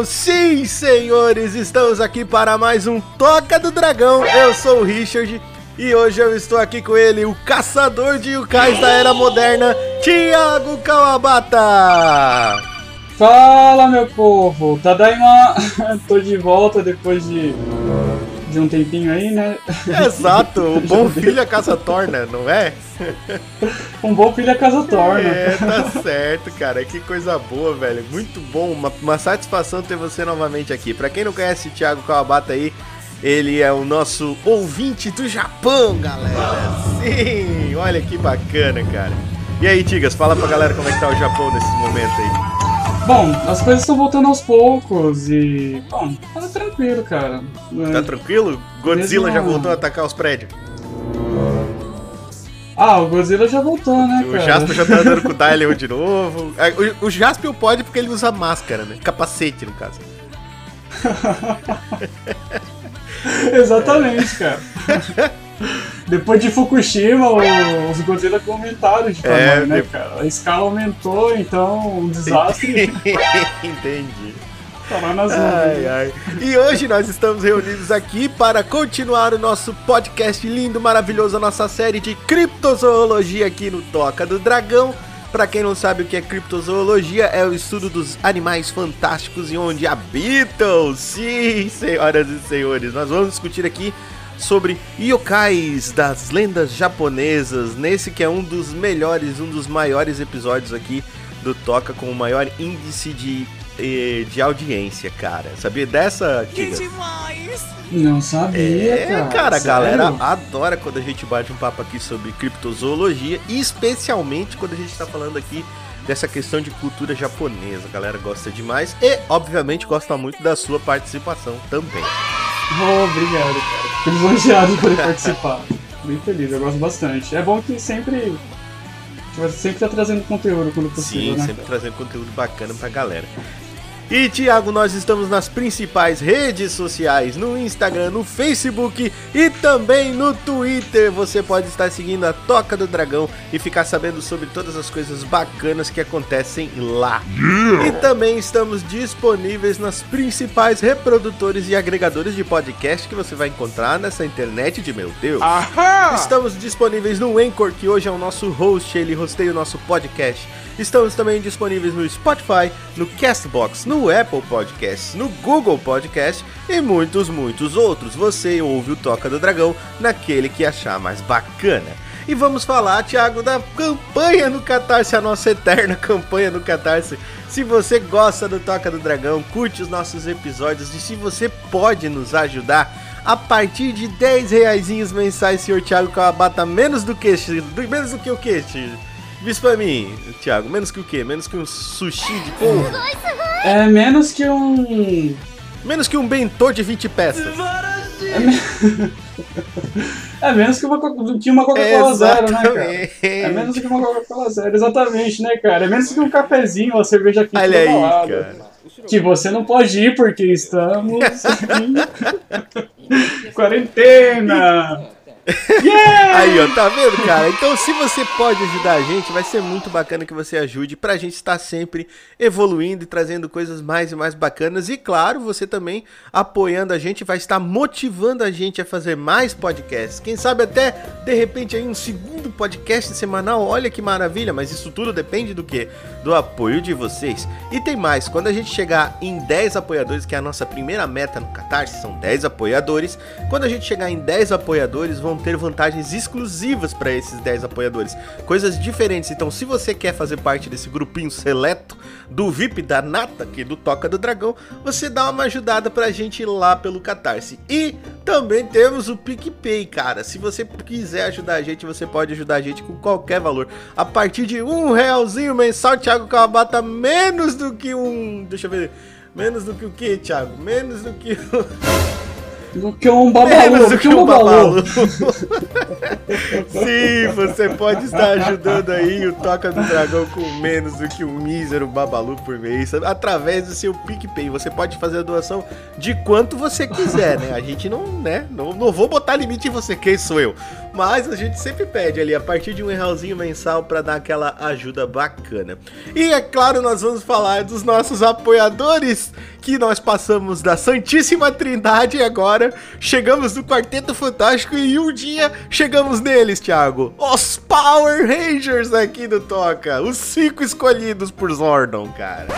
plantão, sim, senhores, estamos aqui para mais um Toca do Dragão. Eu sou o Richard e hoje eu estou aqui com ele, o caçador de yukais da era moderna, Thiago Kawabata. Fala, meu povo! Tadaima! Tô de volta depois de de um tempinho aí, né? Exato, o bom filho a casa torna, não é? um bom filho a casa torna. É, tá certo, cara. Que coisa boa, velho. Muito bom, uma, uma satisfação ter você novamente aqui. Pra quem não conhece o Thiago Kawabata aí, ele é o nosso ouvinte do Japão, galera. Sim, olha que bacana, cara. E aí, Tigas, fala pra galera como é que tá o Japão nesse momento aí. Bom, as coisas estão voltando aos poucos e. Bom, tá tranquilo, cara. Tá tranquilo? Godzilla Mesmo... já voltou a atacar os prédios? Ah, o Godzilla já voltou, né, o cara? O Jasper já tá andando com o Dylion de novo. É, o, o Jasper pode porque ele usa máscara, né? Capacete, no caso. Exatamente, cara. Depois de Fukushima, os Godzilla aumentaram de tamanho, é, né, cara? A escala aumentou, então um desastre. Entendi. Tá lá nas ai, ai. E hoje nós estamos reunidos aqui para continuar o nosso podcast lindo, maravilhoso, a nossa série de criptozoologia aqui no Toca do Dragão. Para quem não sabe o que é criptozoologia, é o estudo dos animais fantásticos e onde habitam. Sim, senhoras e senhores, nós vamos discutir aqui sobre yokais das lendas japonesas, nesse que é um dos melhores, um dos maiores episódios aqui do Toca com o maior índice de, eh, de audiência, cara. Sabia dessa, Que demais! Não sabia, é, cara. cara a galera adora quando a gente bate um papo aqui sobre criptozoologia, especialmente quando a gente tá falando aqui dessa questão de cultura japonesa. A galera gosta demais e, obviamente, gosta muito da sua participação também. Oh, obrigado, cara. Lisonjeado por participar. Bem feliz, eu gosto bastante. É bom que sempre. Sempre tá trazendo conteúdo quando possível. Sim, né, sempre trazendo conteúdo bacana pra galera. E Tiago, nós estamos nas principais redes sociais, no Instagram, no Facebook e também no Twitter. Você pode estar seguindo a Toca do Dragão e ficar sabendo sobre todas as coisas bacanas que acontecem lá. Yeah. E também estamos disponíveis nas principais reprodutores e agregadores de podcast que você vai encontrar nessa internet de meu Deus. Ahá. Estamos disponíveis no Anchor, que hoje é o nosso host, ele hosteia o nosso podcast. Estamos também disponíveis no Spotify, no Castbox, no Apple Podcasts, no Google Podcast e muitos, muitos outros. Você ouve o Toca do Dragão naquele que achar mais bacana. E vamos falar, Thiago, da campanha no Catarse, a nossa eterna campanha no Catarse. Se você gosta do Toca do Dragão, curte os nossos episódios e se você pode nos ajudar a partir de 10 reais mensais, senhor Thiago Kawabata, menos do que menos do que o que, Diz pra mim, Thiago, menos que o quê? Menos que um sushi de polvo? É menos que um. Menos que um bentô de 20 peças. É, me... é menos que uma, que uma Coca-Cola zero, né, cara? É menos que uma Coca-Cola zero, exatamente, né, cara? É menos que um cafezinho, uma cerveja quente Olha aí, cara. Que você não pode ir porque estamos em quarentena. Yeah! Aí, ó, tá vendo, cara? Então, se você pode ajudar a gente, vai ser muito bacana que você ajude pra gente estar sempre evoluindo e trazendo coisas mais e mais bacanas. E claro, você também apoiando a gente vai estar motivando a gente a fazer mais podcasts. Quem sabe até de repente aí um segundo podcast semanal. Olha que maravilha, mas isso tudo depende do que? Do apoio de vocês. E tem mais, quando a gente chegar em 10 apoiadores, que é a nossa primeira meta no Catarse, são 10 apoiadores. Quando a gente chegar em 10 apoiadores, vão ter vantagens exclusivas para esses 10 apoiadores, coisas diferentes. Então, se você quer fazer parte desse grupinho seleto do VIP da Nata, aqui do Toca do Dragão, você dá uma ajudada pra gente lá pelo Catarse. E também temos o PicPay, cara. Se você quiser ajudar a gente, você pode ajudar a gente com qualquer valor. A partir de um realzinho mensal, Thiago Kawabata, menos do que um. Deixa eu ver. Menos do que o que, Thiago? Menos do que. Do que um babalu. do que um babalu. Sim, você pode estar ajudando aí o Toca do Dragão com menos do que um mísero babalu por mês, através do seu PicPay. Você pode fazer a doação de quanto você quiser, né? A gente não, né? Não, não vou botar limite em você, quem sou eu? Mas a gente sempre pede ali a partir de um realzinho mensal para dar aquela ajuda bacana. E é claro, nós vamos falar dos nossos apoiadores, que nós passamos da Santíssima Trindade e agora chegamos no Quarteto Fantástico e um dia chegamos neles, Thiago. Os Power Rangers aqui do Toca, os cinco escolhidos por Zordon, cara.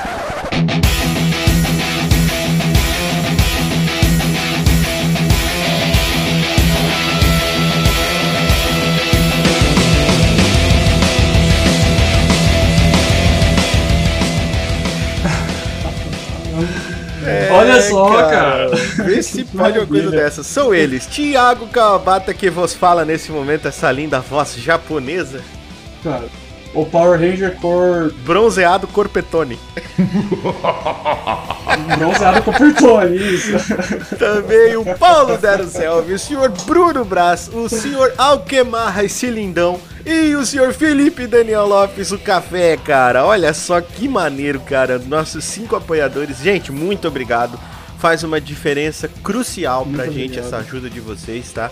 É, Olha só, cara. cara. Vê se pode uma coisa dessa. São eles, Tiago Kawabata, que vos fala nesse momento essa linda voz japonesa. Cara, o Power Ranger cor. Bronzeado Corpetone. Bronzeado Corpetone, isso. Também o Paulo Dero Selvi, o senhor Bruno Brás, o senhor Alquemarra e Cilindão e o senhor Felipe Daniel Lopes, o café, cara. Olha só que maneiro, cara. Nossos cinco apoiadores. Gente, muito obrigado. Faz uma diferença crucial muito pra obrigado. gente essa ajuda de vocês, tá?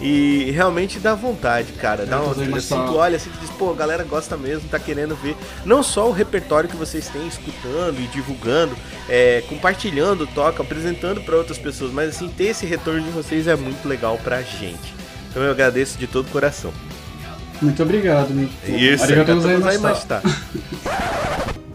E realmente dá vontade, cara. Dá uma, assim, tu olha assim, tu diz, pô, a galera gosta mesmo, tá querendo ver não só o repertório que vocês têm escutando e divulgando, é, compartilhando, toca, apresentando para outras pessoas, mas assim, ter esse retorno de vocês é muito legal pra gente. Então eu agradeço de todo o coração. Muito obrigado, meu. Isso, arigatou gozaimashita.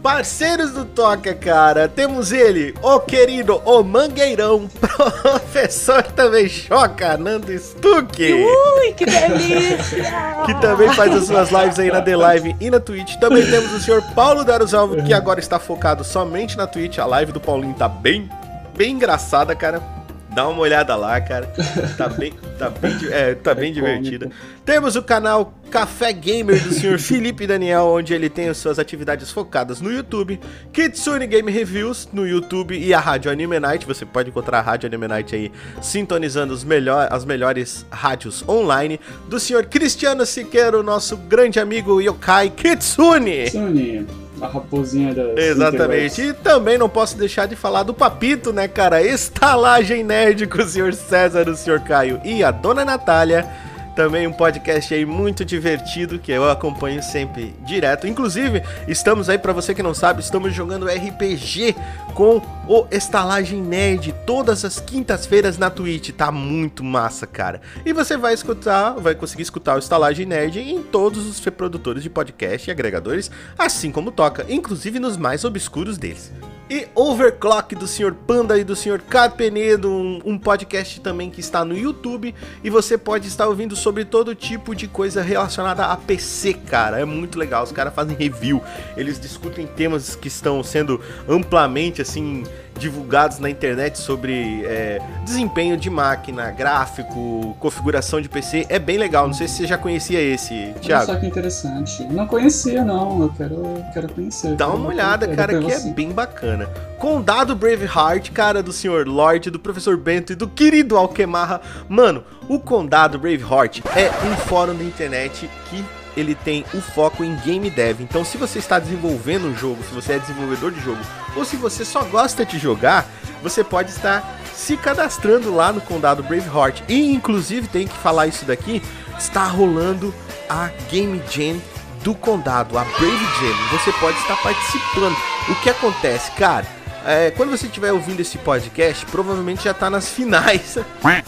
Parceiros do Toca, cara, temos ele, o querido, o Mangueirão, professor também choca, Nando Stuck. Ui, que delícia! que também faz as suas lives aí na The Live e na Twitch. Também temos o senhor Paulo Darusalvo, que agora está focado somente na Twitch. A live do Paulinho tá bem, bem engraçada, cara. Dá uma olhada lá, cara. Tá bem, tá bem, é, tá bem é divertida. Temos o canal Café Gamer do senhor Felipe Daniel, onde ele tem as suas atividades focadas no YouTube, Kitsune Game Reviews no YouTube e a Rádio Anime Night. Você pode encontrar a Rádio Anime Night aí sintonizando os melhor, as melhores rádios online. Do senhor Cristiano Siqueira, o nosso grande amigo Yokai Kitsune. Kitsune. A raposinha da. Exatamente. E também não posso deixar de falar do Papito, né, cara? Estalagem Nerd com o senhor César, o senhor Caio e a dona Natália também um podcast aí muito divertido que eu acompanho sempre direto. Inclusive, estamos aí para você que não sabe, estamos jogando RPG com o Estalagem Nerd todas as quintas-feiras na Twitch. Tá muito massa, cara. E você vai escutar, vai conseguir escutar o Estalagem Nerd em todos os reprodutores de podcast e agregadores, assim como toca, inclusive nos mais obscuros deles. E Overclock do Sr. Panda e do Sr. Carpenedo, um, um, podcast também que está no YouTube. E você pode estar ouvindo sobre todo tipo de coisa relacionada a PC, cara. É muito legal. Os caras fazem review, eles discutem temas que estão sendo amplamente assim divulgados na internet sobre é, desempenho de máquina, gráfico, configuração de PC. É bem legal. Não sei se você já conhecia esse, Thiago. Olha só que interessante. Não conhecia, não. Eu quero, quero conhecer. Dá uma olhada, cara, que é bem bacana. Condado Braveheart, cara, do Sr. Lorde, do Professor Bento e do querido Alquemarra. Mano, o Condado Braveheart é um fórum da internet que ele tem o foco em game dev. Então, se você está desenvolvendo um jogo, se você é desenvolvedor de jogo, ou se você só gosta de jogar, você pode estar se cadastrando lá no Condado Braveheart. E, inclusive, tem que falar isso daqui, está rolando a Game Jam do Condado, a Brave Jam. Você pode estar participando. O que acontece, cara? É, quando você estiver ouvindo esse podcast, provavelmente já está nas finais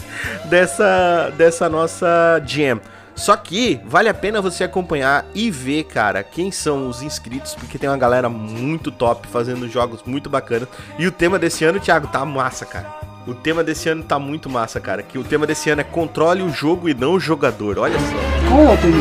dessa, dessa nossa jam. Só que vale a pena você acompanhar e ver, cara, quem são os inscritos, porque tem uma galera muito top fazendo jogos muito bacanas. E o tema desse ano, Thiago, tá massa, cara. O tema desse ano tá muito massa, cara. Que o tema desse ano é controle o jogo e não o jogador. Olha só. Qual é o tema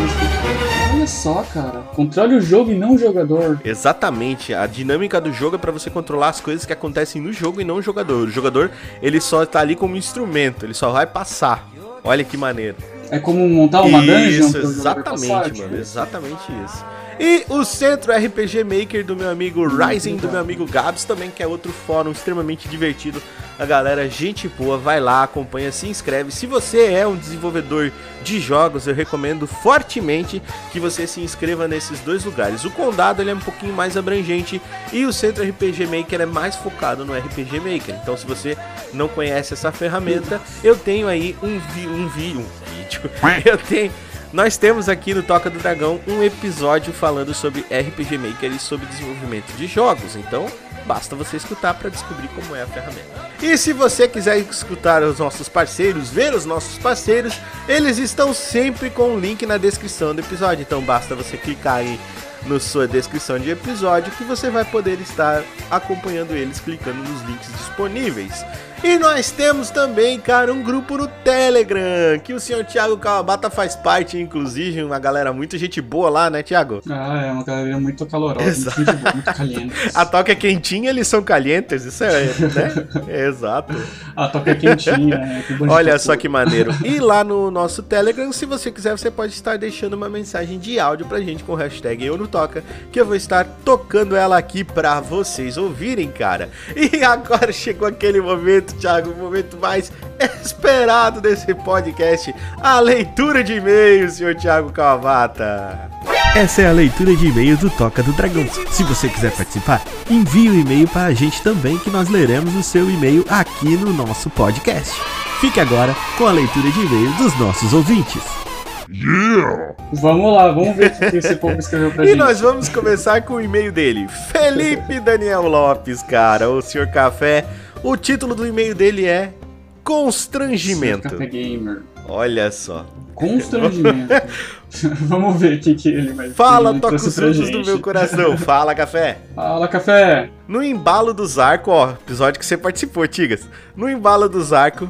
Olha só, cara. Controle o jogo e não o jogador. Exatamente. A dinâmica do jogo é para você controlar as coisas que acontecem no jogo e não o jogador. O jogador, ele só tá ali como instrumento, ele só vai passar. Olha que maneiro. É como montar uma isso, dungeon? Isso, exatamente, mano. Exatamente isso. E o Centro RPG Maker do meu amigo Rising, do meu amigo Gabs, também, que é outro fórum extremamente divertido. A galera, gente boa, vai lá, acompanha, se inscreve. Se você é um desenvolvedor de jogos, eu recomendo fortemente que você se inscreva nesses dois lugares. O Condado ele é um pouquinho mais abrangente e o Centro RPG Maker é mais focado no RPG Maker. Então, se você não conhece essa ferramenta, eu tenho aí um, vi um, vi um vídeo episódio, eu tenho. Nós temos aqui no Toca do Dragão um episódio falando sobre RPG Maker e sobre desenvolvimento de jogos. Então, basta você escutar para descobrir como é a ferramenta. E se você quiser escutar os nossos parceiros, ver os nossos parceiros, eles estão sempre com o link na descrição do episódio. Então, basta você clicar aí na sua descrição de episódio que você vai poder estar acompanhando eles clicando nos links disponíveis. E nós temos também, cara, um grupo no Telegram, que o senhor Thiago Kawabata faz parte, inclusive, uma galera muito gente boa lá, né, Thiago? Ah, é uma galera muito calorosa, Exato. muito, boa, muito caliente. A toca é quentinha, eles são calientes, isso é, né? Exato. A toca é quentinha, é. Olha só que maneiro. E lá no nosso Telegram, se você quiser, você pode estar deixando uma mensagem de áudio pra gente com o hashtag Eu Toca, que eu vou estar tocando ela aqui pra vocês ouvirem, cara. E agora chegou aquele momento momento, Thiago, o momento mais esperado desse podcast, a leitura de e-mails, senhor Thiago Kawabata. Essa é a leitura de e-mails do Toca do Dragão. Se você quiser participar, envie o um e-mail para a gente também, que nós leremos o seu e-mail aqui no nosso podcast. Fique agora com a leitura de e-mails dos nossos ouvintes. Yeah! Vamos lá, vamos ver o que esse povo escreveu pra e gente. E nós vamos começar com o e-mail dele, Felipe Daniel Lopes, cara, o senhor Café o título do e-mail dele é Constrangimento. Olha só. Constrangimento. Vamos ver o que, que ele vai Fala, toca os frutos do meu coração. Fala, café. Fala, café. No embalo do Zarco, ó, episódio que você participou, Tigas. No embalo do Zarco,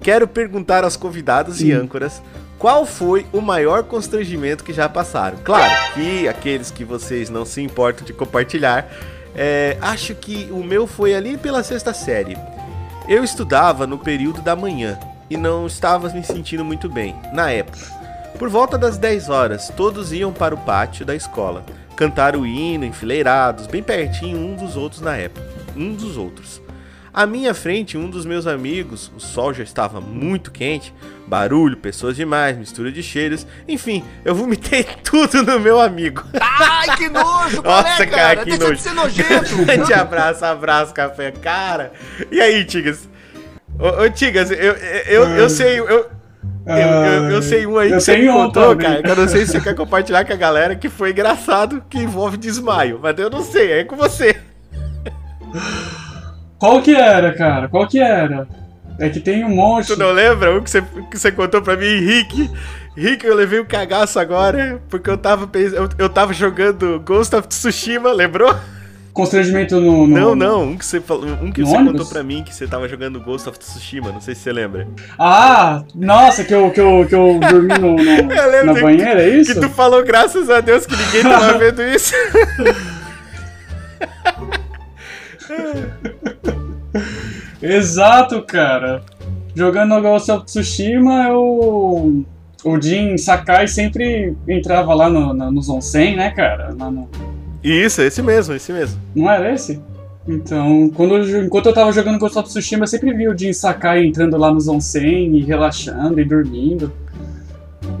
quero perguntar aos convidados Sim. e âncoras qual foi o maior constrangimento que já passaram. Claro que aqueles que vocês não se importam de compartilhar é, acho que o meu foi ali pela sexta série. Eu estudava no período da manhã e não estava me sentindo muito bem, na época. Por volta das 10 horas, todos iam para o pátio da escola, cantar o hino enfileirados, bem pertinho um dos outros na época. Um dos outros. À minha frente, um dos meus amigos, o sol já estava muito quente, barulho, pessoas demais, mistura de cheiros, enfim, eu vomitei tudo no meu amigo. Ai, que nojo, Nossa, cara, cara que Deixa nojo. de ser nojento. Grande abraço, abraço, café, cara. E aí, Tigas? Ô, ô Tigas, eu, eu, eu, eu sei, eu, eu, eu, eu, sei um aí que você me contou, cara, que eu não sei se você quer compartilhar com a galera, que foi engraçado, que envolve desmaio, mas eu não sei, é com você. Qual que era, cara? Qual que era? É que tem um monte. Tu não lembra o que você, que você contou pra mim, Rick? Rick, eu levei um cagaço agora, porque eu tava, eu, eu tava jogando Ghost of Tsushima, lembrou? Constrangimento no. no não, não, um que você, um que você contou pra mim que você tava jogando Ghost of Tsushima, não sei se você lembra. Ah, nossa, que eu, que eu, que eu dormi no, no na banheira, é isso? Que tu falou, graças a Deus, que ninguém tava vendo isso. Exato, cara. Jogando Ghost of Tsushima, eu... o Jin Sakai sempre entrava lá no, no, nos onsen, né, cara? No... Isso, esse mesmo, esse mesmo. Não era esse? Então, quando eu, enquanto eu tava jogando Ghost of Tsushima, eu sempre vi o Jin Sakai entrando lá nos onsen e relaxando e dormindo.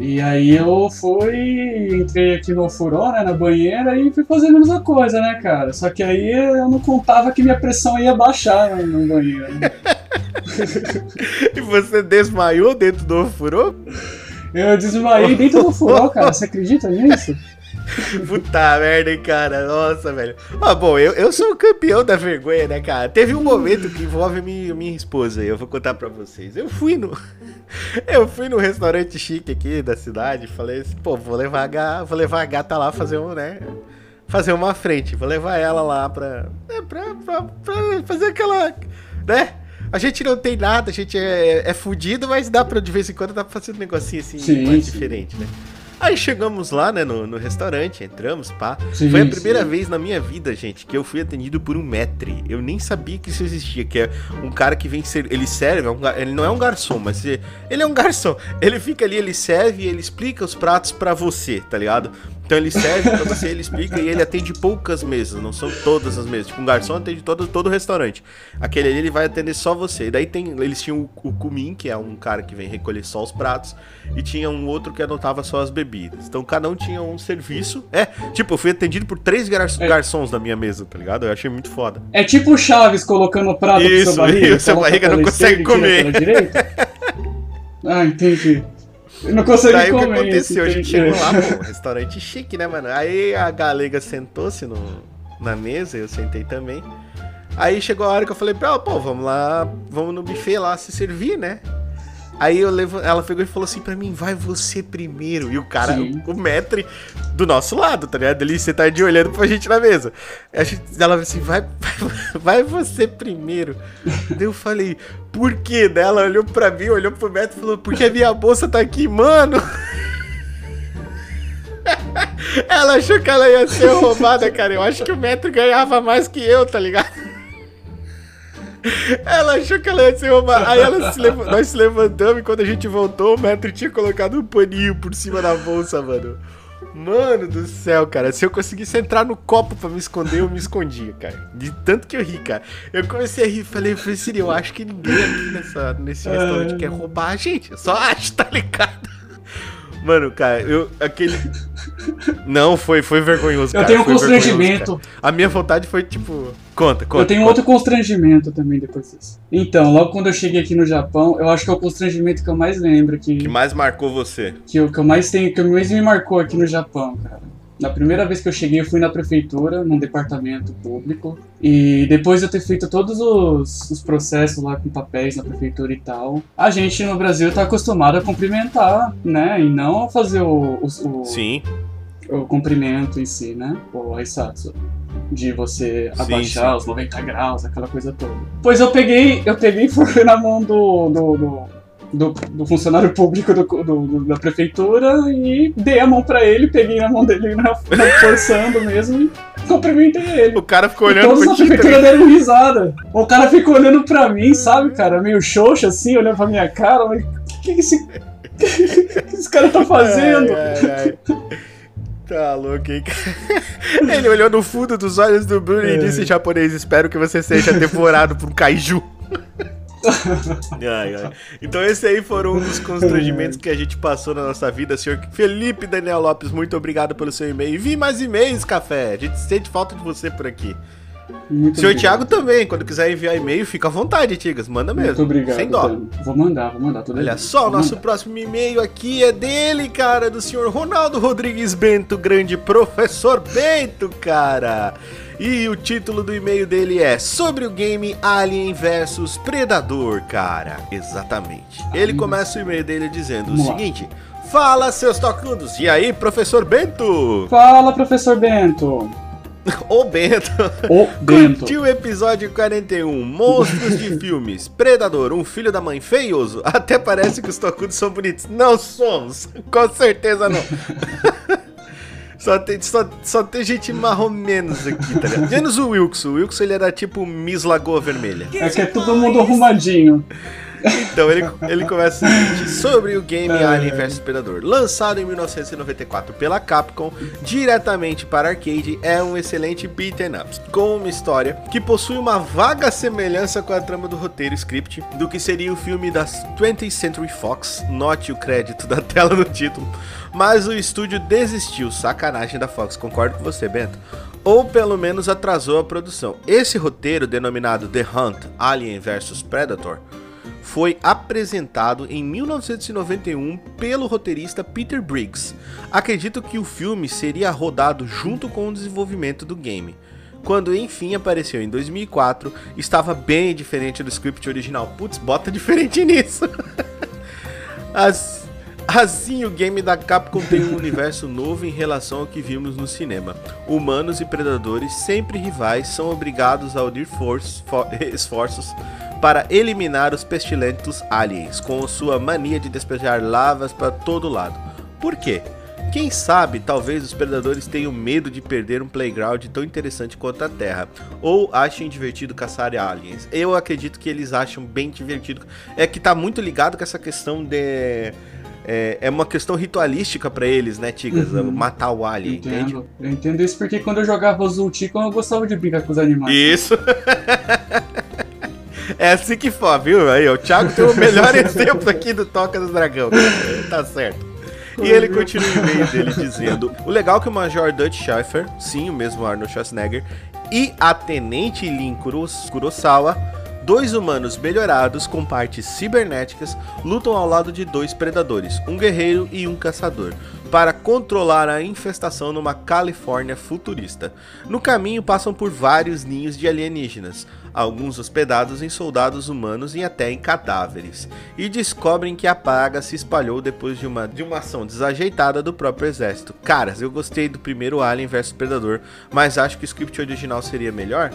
E aí eu fui, entrei aqui no furô, né, na banheira e fui fazendo a mesma coisa, né, cara? Só que aí eu não contava que minha pressão ia baixar no, no banheiro. Né? e você desmaiou dentro do furô? Eu desmaiei dentro do furô, cara. Você acredita nisso? Puta merda, hein, cara. Nossa, velho. Ah, bom, eu, eu sou o campeão da vergonha, né, cara? Teve um momento que envolve minha, minha esposa aí, eu vou contar pra vocês. Eu fui no. Eu fui no restaurante chique aqui da cidade, falei assim, pô, vou levar a gata, vou levar a gata lá fazer um, né? Fazer uma frente, vou levar ela lá pra. Né, pra, pra, pra fazer aquela. né? A gente não tem nada, a gente é, é fudido, mas dá pra de vez em quando dá pra fazer um negocinho assim sim, mais sim. diferente, né? Aí chegamos lá, né, no, no restaurante, entramos, pá. Sim, Foi a primeira sim. vez na minha vida, gente, que eu fui atendido por um maître. Eu nem sabia que isso existia, que é um cara que vem ser, ele serve, é um, ele não é um garçom, mas ele é um garçom. Ele fica ali, ele serve e ele explica os pratos para você, tá ligado? Então ele serve pra você, ele explica e ele atende poucas mesas, não são todas as mesas. Tipo, um garçom atende todo, todo o restaurante. Aquele ali ele vai atender só você. E daí tem, eles tinham o, o Kumin, que é um cara que vem recolher só os pratos, e tinha um outro que anotava só as bebidas. Então cada um tinha um serviço. É, tipo, eu fui atendido por três gar é. garçons da minha mesa, tá ligado? Eu achei muito foda. É tipo o Chaves colocando o prato isso, seu barriga. E o seu barriga não consegue comer. ah, entendi. Não consegue Daí o que comer. aconteceu? A gente chegou lá, pô, restaurante chique, né, mano? Aí a galega sentou-se no- na mesa, eu sentei também. Aí chegou a hora que eu falei pra ela, pô, vamos lá, vamos no buffet lá se servir, né? Aí eu levo, ela pegou e falou assim pra mim, vai você primeiro. E o cara, Sim. o metre do nosso lado, tá ligado? Ele sentadinho olhando pra gente na mesa. Ela falou assim, vai, vai você primeiro. Daí eu falei, por quê? Ela olhou pra mim, olhou pro metre e falou, porque a minha bolsa tá aqui, mano. Ela achou que ela ia ser roubada, cara. Eu acho que o metro ganhava mais que eu, tá ligado? Ela achou que ela ia ser roubada. Aí ela se nós se levantamos e quando a gente voltou, o metro tinha colocado um paninho por cima da bolsa, mano. Mano do céu, cara. Se eu conseguisse entrar no copo pra me esconder, eu me escondia, cara. De tanto que eu ri, cara. Eu comecei a rir falei, falei, Siri, eu acho que ninguém aqui nessa, nesse restaurante quer roubar a gente. Eu só acho, tá ligado? Mano, cara, eu. Aquele. Não, foi, foi vergonhoso. Eu cara, tenho um foi constrangimento. A minha vontade foi tipo. Conta, conta. Eu tenho conta. outro constrangimento também depois disso. Então, logo quando eu cheguei aqui no Japão, eu acho que é o constrangimento que eu mais lembro, que, que mais marcou você? que, eu, que eu mais tenho, que mais me marcou aqui no Japão, cara. Na primeira vez que eu cheguei, eu fui na prefeitura, num departamento público. E depois de eu ter feito todos os, os processos lá com papéis na prefeitura e tal, a gente no Brasil tá acostumado a cumprimentar, né? E não a fazer o, o, o, Sim. o cumprimento em si, né? O Aisatsu. De você Sim, abaixar sim. os 90 graus, aquela coisa toda. Pois eu peguei, eu peguei e fui na mão do, do, do, do- do funcionário público do, do- da prefeitura e dei a mão pra ele, peguei na mão dele na, na- forçando mesmo e cumprimentei ele. O cara ficou E olhando todos pra na prefeitura deram risada. O cara ficou olhando pra mim, sabe, cara? Meio xoxo assim, olhando pra minha cara. Mas o que, que esse. O que, que esse cara tá fazendo? Ai, ai, ai. Tá louco, hein? Ele olhou no fundo dos olhos do Bruno e É. disse em japonês: Espero que você seja devorado por um kaiju. Ai, ai. Então esse aí foram um dos constrangimentos que a gente passou na nossa vida, senhor Felipe Daniel Lopes, muito obrigado pelo seu e-mail. E vi mais e-mails, café. A gente sente falta de você por aqui. Muito senhor obrigado. Thiago também, quando quiser enviar e-mail, fica à vontade, Tigas. Manda mesmo. Muito obrigado. Sem dó. Vou mandar, vou mandar. Tudo Olha só, o nosso mandar. próximo e-mail aqui é dele, cara, do senhor Ronaldo Rodrigues Bento, grande professor Bento, cara. E o título do e-mail dele é Sobre o game Alien vs Predador, cara. Exatamente. Ele começa o e-mail dele dizendo o seguinte: Fala, seus tocudos. E aí, professor Bento? Fala, professor Bento. Ô, Bento. O Bento. Curtiu o episódio 41, Monstros de Filmes, Predador, um filho da mãe feioso? Até parece que os tocudos são bonitos. Não somos, com certeza não. Só tem, só, só tem gente marrom menos aqui, tá ligado? Menos o Wilkson. O Wilkson ele era tipo Miss Lagoa Vermelha. É que é todo mundo arrumadinho. Então ele, ele começa o seguinte: sobre o game É. Alien vs Predador, lançado em 1994 pela Capcom, diretamente para arcade, é um excelente beat'em up, com uma história que possui uma vaga semelhança com a trama do roteiro script do que seria o filme da 20th Century Fox, note o crédito da tela no título, mas o estúdio desistiu, sacanagem da Fox, concordo com você, Bento. Ou pelo menos atrasou a produção. Esse roteiro, denominado The Hunt Alien vs Predator, foi apresentado em 1991 pelo roteirista Peter Briggs. Acredito que o filme seria rodado junto com o desenvolvimento do game. Quando enfim apareceu em 2004, estava bem diferente do script original. Putz, bota diferente nisso. As- Assim, o game da Capcom tem um universo novo em relação ao que vimos no cinema. Humanos e predadores, sempre rivais, são obrigados a unir forços- fo- esforços para eliminar os pestilentos aliens, com sua mania de despejar lavas para todo lado. Por quê? Quem sabe, talvez os predadores tenham medo de perder um playground tão interessante quanto a Terra, ou achem divertido caçar aliens. Eu acredito que eles acham bem divertido. É que tá muito ligado com essa questão de é, é uma questão ritualística pra eles, né, Tigas? Uhum. Matar o alien, entende? Entendo. Eu entendo isso porque quando eu jogava Zulticon eu gostava de brincar com os animais. Isso. é assim que for, viu? Aí, o Thiago tem o melhor exemplo aqui do Toca do Dragão. Tá certo. E ele continua o e-mail dele dizendo: O legal é que o Major Dutch Schaeffer, sim, o mesmo Arnold Schwarzenegger, e a Tenente Lin Kuros- Kurosawa Dois humanos melhorados com partes cibernéticas lutam ao lado de dois predadores, um guerreiro e um caçador, para controlar a infestação numa Califórnia futurista. No caminho passam por vários ninhos de alienígenas, alguns hospedados em soldados humanos e até em cadáveres, e descobrem que a praga se espalhou depois de uma, de uma ação desajeitada do próprio exército. Caras, eu gostei do primeiro Alien vs Predador, mas acho que o script original seria melhor.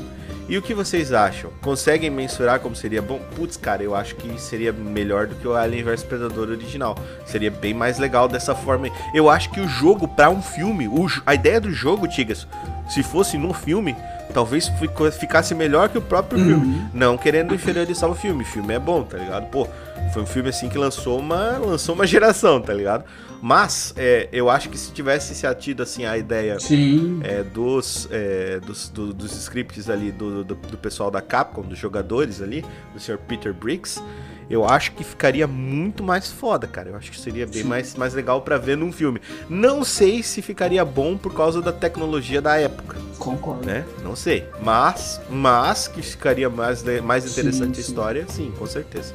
E o que vocês acham? Conseguem mensurar como seria bom? Putz, cara, eu acho que seria melhor do que o Alien vs Predador original. Seria bem mais legal dessa forma. Eu acho que o jogo para um filme, o, a ideia do jogo, Tigas, se fosse num filme, talvez ficasse melhor que o próprio uhum. filme. Não querendo inferiorizar o filme. O filme é bom, tá ligado? Pô, foi um filme assim que lançou uma, lançou uma geração, tá ligado? Mas é, eu acho que se tivesse se atido assim a ideia é, dos, é, dos, do, dos scripts ali do, do, do, pessoal da Capcom, dos jogadores ali, do Sr. Peter Briggs, eu acho que ficaria muito mais foda, cara. Eu acho que seria bem mais, mais legal para ver num filme. Não sei se ficaria bom por causa da tecnologia da época. Concordo. Né? Não sei. Mas, mas que ficaria mais, mais interessante sim, a história, sim, com certeza.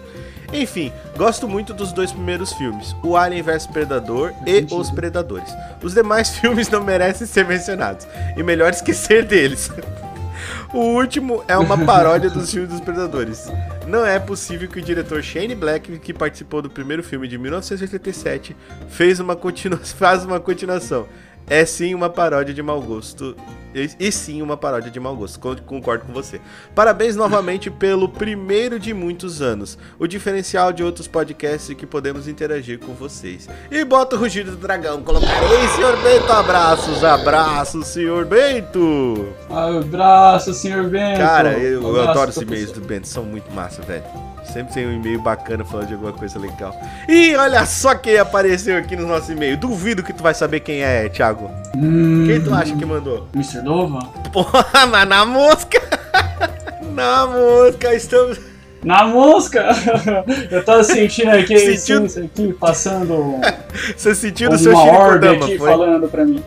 Enfim, gosto muito dos dois primeiros filmes, o Alien vs Predador e Os Predadores. Os demais filmes não merecem ser mencionados, e melhor esquecer deles. O último é uma paródia dos filmes dos Predadores. Não é possível que o diretor Shane Black, que participou do primeiro filme de 1987, fez uma faz uma continuação. É sim uma paródia de mau gosto e, e, sim, uma paródia de mau gosto. Concordo com você. Parabéns novamente pelo primeiro de muitos anos. O diferencial de outros podcasts que podemos interagir com vocês. E bota o rugido do dragão. Colocarei, senhor Bento. Abraços, abraços, senhor Bento. Abraço, senhor Bento. Cara, eu, eu adoro os e-mails do Bento. São muito massa, velho. Sempre tem um e-mail bacana falando de alguma coisa legal. E olha só quem apareceu aqui no nosso e-mail. Duvido que tu vai saber quem é, Thiago. Hum, quem tu acha que mandou? Mr. Nova? Porra, mas na mosca! na mosca, estamos. Na mosca! Eu tava sentindo aqui, Sentiu... isso aqui passando. Você sentiu o seu orbe aqui foi? falando pra mim.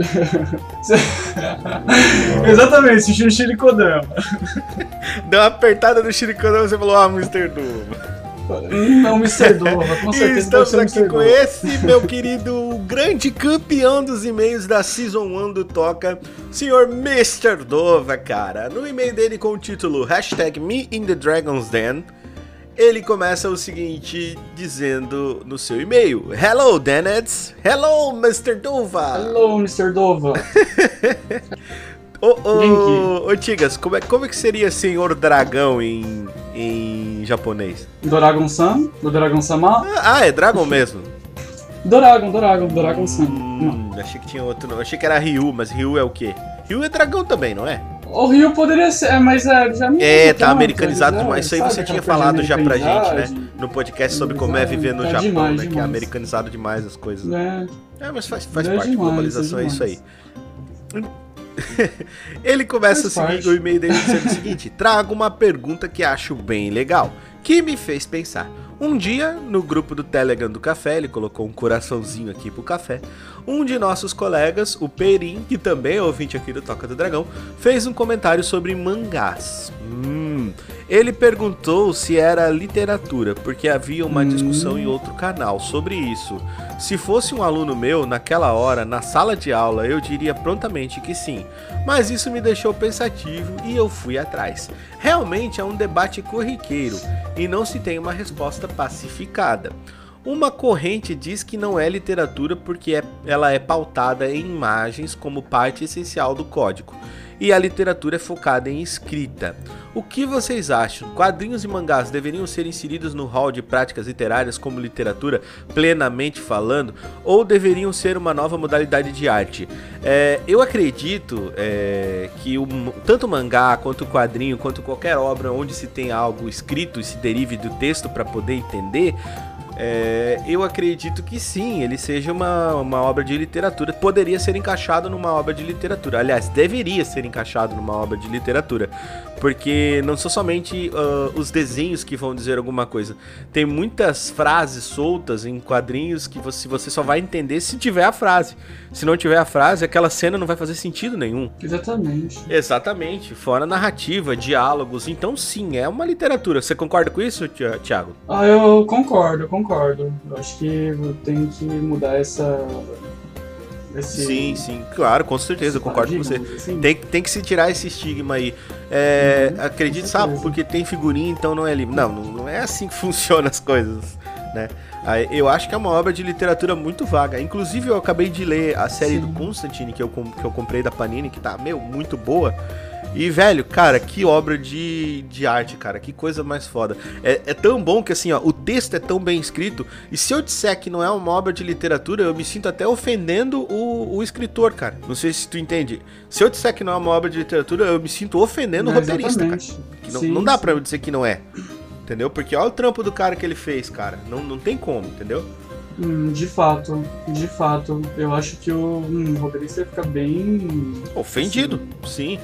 Exatamente, sentindo o Shirikodama. Deu uma apertada no Shirikodama e você falou, ah, Mr. Doom. Não, Mr. Dova, com certeza. estamos aqui com esse, meu querido, grande campeão dos e-mails da Season 1 do Toca, senhor Mr. Dova, cara. No e-mail dele com o título Hashtag Me in the Dragon's Den, ele começa o seguinte dizendo no seu e-mail: Hello, Denets. Hello, Mr. Dova. Hello, Mr. Dova. Ô, ô, ô, Tigas, como é, como é que seria Senhor Dragão em, em japonês? Doragon-san? Do Dragon-sama? Ah, é Dragon mesmo. Doragon, Doragon, Doragon-san. Hum, achei que tinha outro nome. Achei que era Ryu, mas Ryu é o quê? Ryu é dragão também, não é? O Ryu poderia ser, mas é, já me É, tá americanizado demais. Isso aí você tinha falado já pra gente, né? No podcast sobre como é viver no tá Japão, demais, né? Demais. Que é americanizado demais as coisas. É, é mas faz, faz é parte, demais, globalização é, é isso aí. Ele começa o seguinte, o e-mail dele dizendo o seguinte: trago uma pergunta que acho bem legal, que me fez pensar. Um dia, no grupo do Telegram do café, ele colocou um coraçãozinho aqui pro café. Um de nossos colegas, o Perim, que também é ouvinte aqui do Toca do Dragão, fez um comentário sobre mangás. Hum, ele perguntou se era literatura, porque havia uma discussão em outro canal sobre isso. Se fosse um aluno meu, naquela hora, na sala de aula, eu diria prontamente que sim. Mas isso me deixou pensativo e eu fui atrás. Realmente é um debate corriqueiro e não se tem uma resposta pacificada. Uma corrente diz que não é literatura porque é, ela é pautada em imagens como parte essencial do código, e a literatura é focada em escrita. O que vocês acham? Quadrinhos e mangás deveriam ser inseridos no hall de práticas literárias como literatura, plenamente falando, ou deveriam ser uma nova modalidade de arte? É, eu acredito é, que o, tanto o mangá, quanto o quadrinho, quanto qualquer obra onde se tem algo escrito e se derive do texto para poder entender, É, eu acredito que sim, ele seja uma, uma obra de literatura. Poderia ser encaixado numa obra de literatura. Aliás, deveria ser encaixado numa obra de literatura. Porque não são somente uh, os desenhos que vão dizer alguma coisa. Tem muitas frases soltas em quadrinhos que você, você só vai entender se tiver a frase. Se não tiver a frase, aquela cena não vai fazer sentido nenhum. Exatamente. Exatamente. Fora narrativa, diálogos. Então, sim, é uma literatura. Você concorda com isso, Thiago? Ah, eu concordo, eu concordo. Eu acho que tem que mudar essa esse... Sim, sim, claro, com certeza, eu concordo com você. Assim. Tem, tem que se tirar esse estigma aí. É, uhum, acredite, sabe, porque tem figurinha, então não é livro. Não, não, não é assim que funcionam as coisas, né? Eu acho que é uma obra de literatura muito vaga. Inclusive, eu acabei de ler a série sim. do Constantine que eu, que eu comprei da Panini, que tá, meu, muito boa. E, velho, cara, que obra de, de arte, cara. Que coisa mais foda. É, é, tão bom que, assim, ó, o texto é tão bem escrito. E se eu disser que não é uma obra de literatura, eu me sinto até ofendendo o, o escritor, cara. Não sei se tu entende. Se eu disser que não é uma obra de literatura, eu me sinto ofendendo não, o roteirista, cara. Que não, sim, não dá sim. pra eu dizer que não é. Entendeu? Porque olha o trampo do cara que ele fez, cara. Não, não tem como, entendeu? Hum, de fato, de fato. Eu acho que o hum, roteirista fica bem. Ofendido, assim. sim.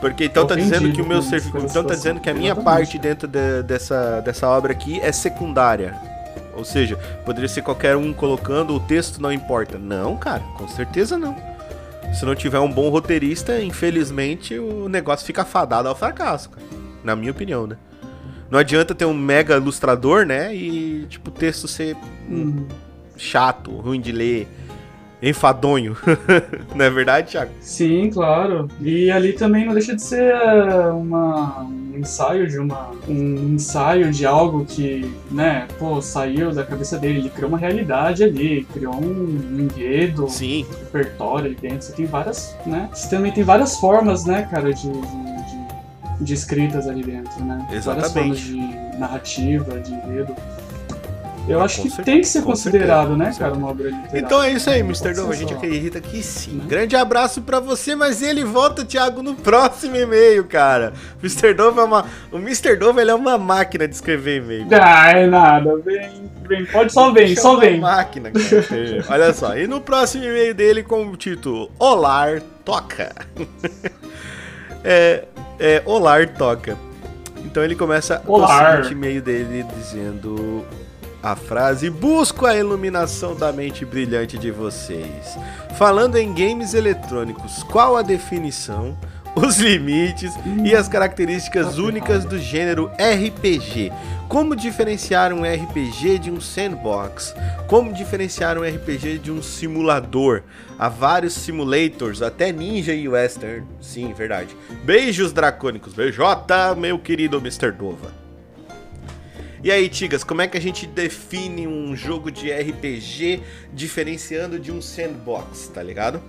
Porque então tá dizendo que o meu serviço. Então tá dizendo que a minha parte dentro de, dessa, dessa obra aqui é secundária. Ou seja, poderia ser qualquer um colocando, o texto não importa. Não, cara, com certeza não. Se não tiver um bom roteirista, infelizmente o negócio fica fadado ao fracasso, cara. Na minha opinião, né? Não adianta ter um mega ilustrador, né? E, tipo, o texto ser hum. chato, ruim de ler enfadonho. não é verdade, Thiago? Sim, claro. E ali também não deixa de ser eh, uma, um ensaio de uma um ensaio de algo que, né, pô, saiu da cabeça dele, ele criou uma realidade ali, criou um enredo, Sim. um repertório ali dentro. Você tem várias, né? Você também tem várias formas, né, cara, de, de, de, escritas ali dentro, né? Exatamente. Várias formas de narrativa, de enredo. Eu acho que tem que ser considerado, certeza, né, cara, uma obra literária. Então é isso aí, Mr. Dove. A gente acredita que sim. Né? Grande abraço para você, mas ele volta, Thiago, no próximo e-mail, cara. Mr. Dove é uma. O Mr. Dove ele é uma máquina de escrever e-mail. Ah, é nada. Vem, vem. Pode só vem, só vem. É uma máquina, cara. Olha só. E no próximo e-mail dele com o título Olar Toca. É, é Olar Toca. Então ele começa Olar. o e-mail dele dizendo a frase Busco a iluminação da mente brilhante de vocês. Falando em games eletrônicos, qual a definição, os limites e as características únicas do gênero RPG? Como diferenciar um RPG de um sandbox? Como diferenciar um RPG de um simulador? Há vários simulators, até Ninja e Western. Sim, verdade. Beijos dracônicos. Beijota, meu querido Mr. Dova. E aí, Tigas, como é que a gente define um jogo de RPG diferenciando de um sandbox, tá ligado?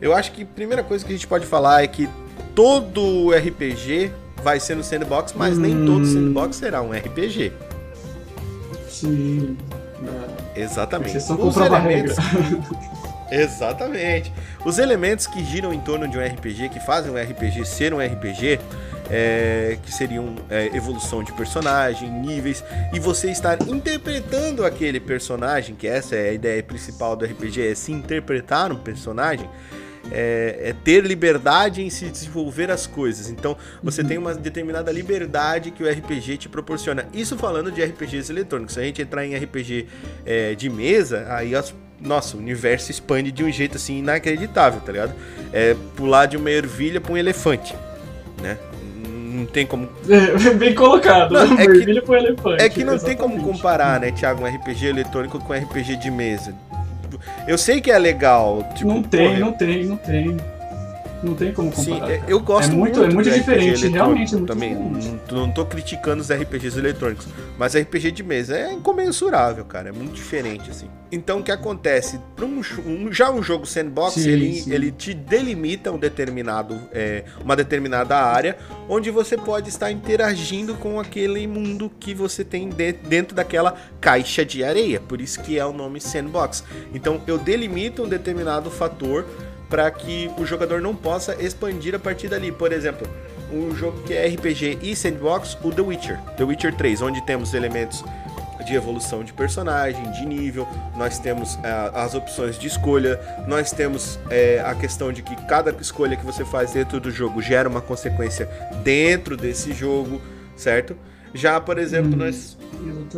Eu acho que a primeira coisa que a gente pode falar é que todo RPG vai ser no sandbox, mas hum. nem todo sandbox será um RPG. Sim. Exatamente. Vocês são Os elementos... Exatamente. Os elementos que giram em torno de um RPG, que fazem um RPG ser um RPG, é, que seriam é, evolução de personagem, níveis, e você estar interpretando aquele personagem, que essa é a ideia principal do RPG, é se interpretar um personagem. É, é, ter liberdade em se desenvolver as coisas. Então, você uhum. tem uma determinada liberdade que o RPG te proporciona. Isso falando de RPGs eletrônicos. Se a gente entrar em RPG é, de mesa, aí as, nossa, o universo expande de um jeito assim inacreditável, tá ligado? É pular de uma ervilha para um elefante, né? não tem como. É, bem colocado. Não, é que, pro elefante. É que não exatamente. tem como comparar, né, Thiago, um RPG eletrônico com um RPG de mesa. Eu sei que é legal. Tipo, não tem, porra, não tem, não tem. Não tem como comparar. Sim, eu gosto é muito, muito, é muito diferente, realmente é muito também. Diferente. Não, não tô criticando os RPGs eletrônicos, mas RPG de mesa é incomensurável, cara, é muito diferente assim. Então o que acontece? Um, um, já um jogo sandbox, sim, ele, sim. ele te delimita um determinado, é, uma determinada área onde você pode estar interagindo com aquele mundo que você tem de, dentro daquela caixa de areia. Por isso que é o nome sandbox. Então eu delimito um determinado fator para que o jogador não possa expandir a partir dali. Por exemplo, um jogo que é RPG e sandbox, o The Witcher, The Witcher 3, onde temos elementos de evolução de personagem, de nível, nós temos é, as opções de escolha, nós temos é, a questão de que cada escolha que você faz dentro do jogo gera uma consequência dentro desse jogo, certo? Já, por exemplo, hum. nós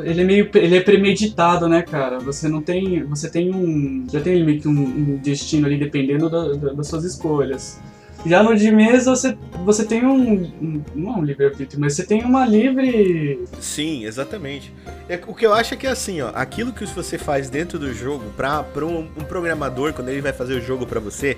ele é meio ele é premeditado, né, cara? Você não tem, você tem um, já tem meio que um, um destino ali dependendo da, da, das suas escolhas. Já no de mesa você, você tem um, um não é um livre-arbítrio, mas você tem uma livre. Sim, exatamente. É, o que eu acho é que assim, ó, aquilo que você faz dentro do jogo, para um, um programador, quando ele vai fazer o jogo para você,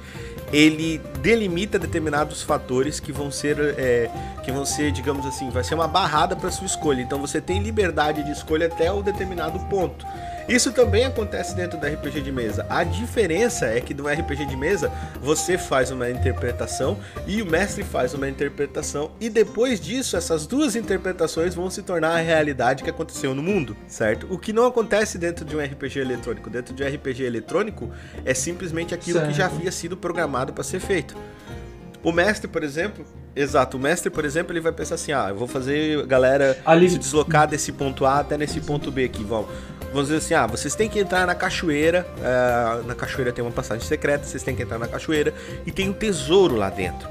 ele delimita determinados fatores que vão ser, é, que vão ser, digamos assim, vai ser uma barrada para sua escolha. Então você tem liberdade de escolha até o determinado ponto. Isso também acontece dentro do RPG de mesa. A diferença é que no RPG de mesa você faz uma interpretação e o mestre faz uma interpretação e depois disso essas duas interpretações vão se tornar a realidade que aconteceu no mundo, certo? O que não acontece dentro de um RPG eletrônico. Dentro de um RPG eletrônico é simplesmente aquilo certo. que já havia sido programado para ser feito. O mestre, por exemplo, exato, o mestre, por exemplo, ele vai pensar assim: ah, eu vou fazer a galera Ali... se deslocar desse ponto A até nesse ponto B aqui, vamos vamos dizer assim, ah, vocês têm que entrar na cachoeira, uh, na cachoeira tem uma passagem secreta, vocês têm que entrar na cachoeira e tem um tesouro lá dentro.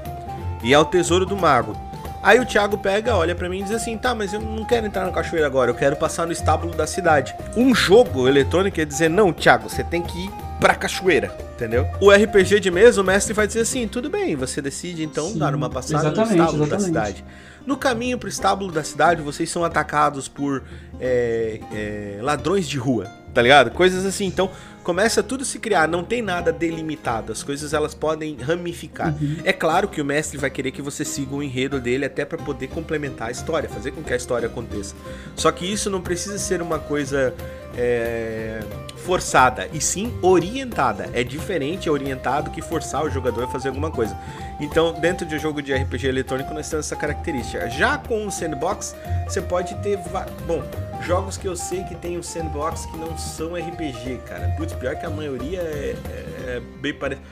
E é o tesouro do mago. Aí o Thiago pega, olha para mim e diz assim: tá, mas eu não quero entrar na cachoeira agora, eu quero passar no estábulo da cidade. Um jogo eletrônico é dizer: não, Thiago, você tem que ir pra cachoeira, entendeu? O RPG de mesa, o mestre vai dizer assim: tudo bem, você decide então Sim, dar uma passada no estábulo exatamente. da cidade. No caminho para o estábulo da cidade, vocês são atacados por é, é, ladrões de rua, tá ligado? Coisas assim. Então, começa tudo a se criar, não tem nada delimitado, as coisas elas podem ramificar. Uhum. É claro que o mestre vai querer que você siga o enredo dele até para poder complementar a história, fazer com que a história aconteça. Só que isso não precisa ser uma coisa é, forçada, e sim orientada. É diferente orientado que forçar o jogador a fazer alguma coisa. Então, dentro de um jogo de RPG eletrônico, nós temos essa característica. Já com o sandbox, você pode ter. Bom, jogos que eu sei que tem um sandbox que não são RPG, cara. Putz, pior que a maioria é, é, é bem parecido.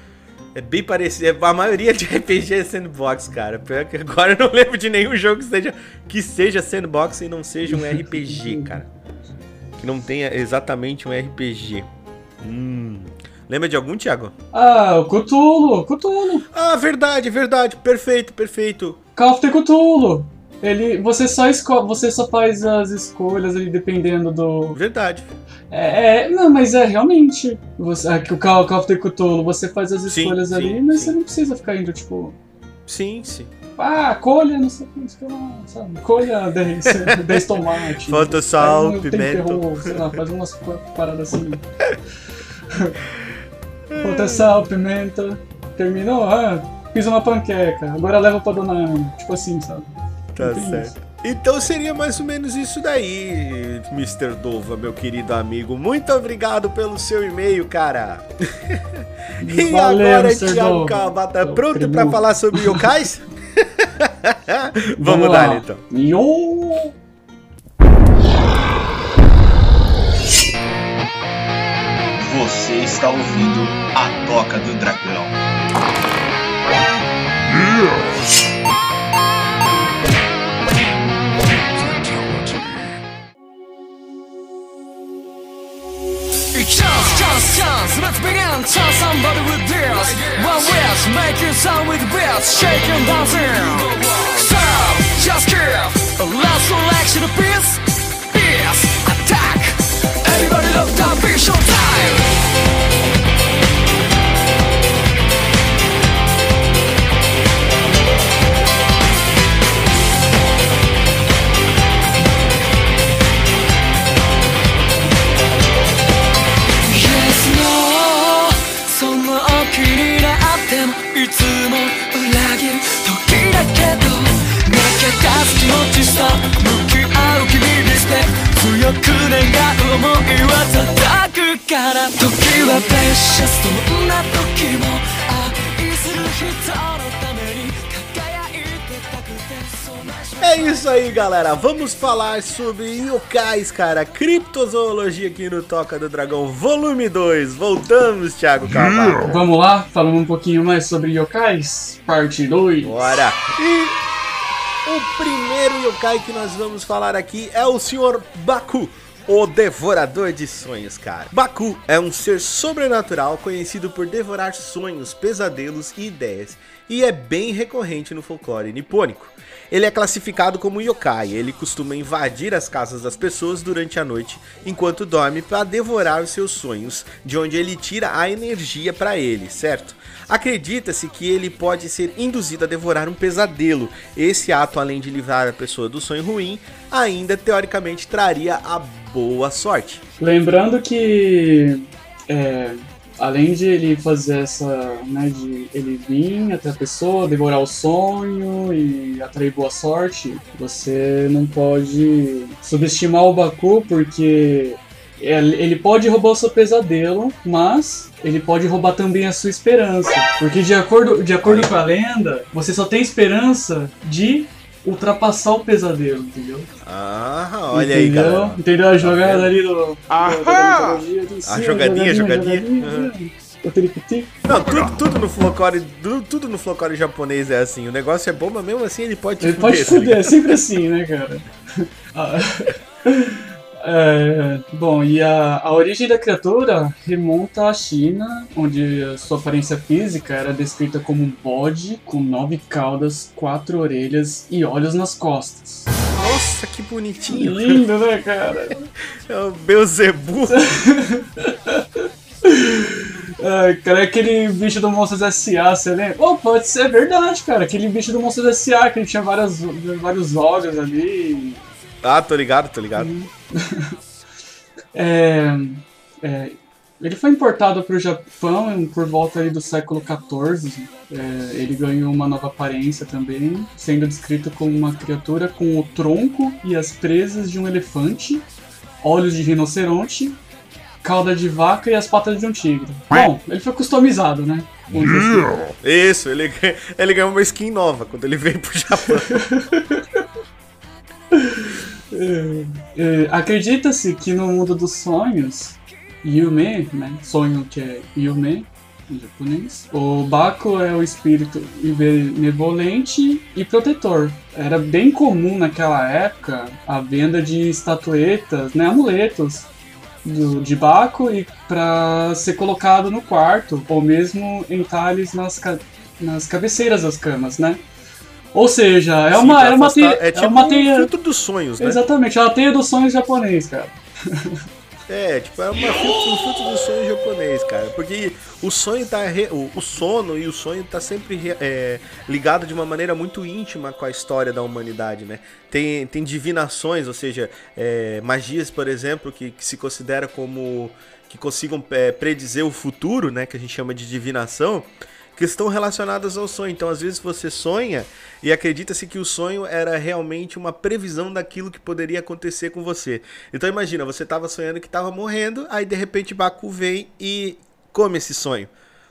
É bem parecido. A maioria de RPG é sandbox, cara. Pior que agora eu não lembro de nenhum jogo que seja, que seja sandbox e não seja um RPG, cara. Que não tenha exatamente um RPG. Hum. Lembra de algum, Thiago? Ah, o Cthulhu, Cthulhu. Ah, verdade, verdade. Perfeito, perfeito. Call of the Cthulhu. Ele, você só esco você só faz as escolhas ali dependendo do. Verdade. É, é não, mas é realmente. Você, aqui, o Call, Call of the Cthulhu, você faz as escolhas sim, ali, sim, mas sim. você não precisa ficar indo, tipo. Sim, sim. Ah, colha, não sei o que lá, sabe? Colha 10, 10 tomates. Falta sal, pimenta. sei lá, faz umas paradas assim. Bota sal, pimenta. Terminou? Ah, fiz uma panqueca. Agora leva pra dona Ana. Tipo assim, sabe? Tá certo. Isso. Então seria mais ou menos isso daí, Mr. Dova, meu querido amigo. Muito obrigado pelo seu e-mail, cara. e Valeu, agora, Thiago Cavata, pronto para falar sobre yokais? Vamos, Vamos lá, então. Yo! Você está ouvindo a Toca do Dragão. Chance, begin. Tell somebody with this. One wish, making sound with beats, shaking, dancing. Stop, just give. A last selection of beats. Beats, attack. Everybody look down, be É isso aí, galera. Vamos falar sobre yokais, cara. Criptozoologia aqui no Toca do Dragão, volume 2. Voltamos, Thiago Carvalho. Vamos lá, falando um pouquinho mais sobre yokais, parte 2. Bora. E o primeiro yokai que nós vamos falar aqui é o Sr. Baku o Devorador de Sonhos, cara. Baku é um ser sobrenatural conhecido por devorar sonhos, pesadelos e ideias, e é bem recorrente no folclore nipônico. Ele é classificado como yokai, ele costuma invadir as casas das pessoas durante a noite enquanto dorme para devorar os seus sonhos, de onde ele tira a energia para ele, certo? Acredita-se que ele pode ser induzido a devorar um pesadelo. Esse ato, além de livrar a pessoa do sonho ruim, ainda teoricamente traria a boa sorte. Lembrando que é, além de ele fazer essa, né, de ele vir até a pessoa, devorar o sonho e atrair boa sorte, você não pode subestimar o Baku porque ele pode roubar o seu pesadelo, mas ele pode roubar também a sua esperança. Porque de acordo, de acordo com a lenda, você só tem esperança de ultrapassar o pesadelo, entendeu? Ah, olha entendeu? aí, cara. Entendeu a jogada ali do. Aham! A jogadinha, jogadinha. Uhum. O tiripiti. Não, tudo, tudo no folclore, tudo, tudo no folclore japonês é assim. O negócio é bom, mas mesmo assim ele pode te Ele fuder, pode tá fuder, é sempre assim, né, cara? Ah, é, bom, e a, a origem da criatura remonta à China, onde a sua aparência física era descrita como um bode com nove caudas, quatro orelhas e olhos nas costas. Nossa, que bonitinho. Lindo, né, cara? É o Beuzebu. É, cara, é aquele bicho do Monstros S.A., você lembra? Oh, pode ser verdade, cara. Aquele bicho do Monstros S.A., que ele tinha várias, vários olhos ali. Ah, tô ligado, tô ligado. É, é, ele foi importado para o Japão por volta do século XIV. É, ele ganhou uma nova aparência também, sendo descrito como uma criatura com o tronco e as presas de um elefante, olhos de rinoceronte, cauda de vaca e as patas de um tigre. Bom, ele foi customizado, né? Assim. Isso, ele, ele ganhou uma skin nova quando ele veio pro Japão. É, Acredita-se que no mundo dos sonhos, Yume, né? Sonho que é Yume em japonês. O Baku é o espírito benevolente e protetor. Era bem comum naquela época a venda de estatuetas, né, amuletos do, de Baku e para ser colocado no quarto ou mesmo entalhes nas, ca- nas cabeceiras das camas, né? Ou seja, é Sim, uma, é uma, teia, é tipo uma um teia, fruto dos sonhos, né? Exatamente, é uma teia dos sonhos japonês, cara. É, tipo, é uma fruto, um fruto do sonho japonês, cara. Porque o sonho tá. re- o, o sono e o sonho tá sempre re- é, ligado de uma maneira muito íntima com a história da humanidade, né? Tem, tem divinações, ou seja, é, magias, por exemplo, que, que se considera como. que consigam é, predizer o futuro, né? Que a gente chama de divinação. Que estão relacionadas ao sonho. Então, às vezes, você sonha e acredita-se que o sonho era realmente uma previsão daquilo que poderia acontecer com você. Então imagina, você estava sonhando que estava morrendo, aí de repente Baku vem e come esse sonho.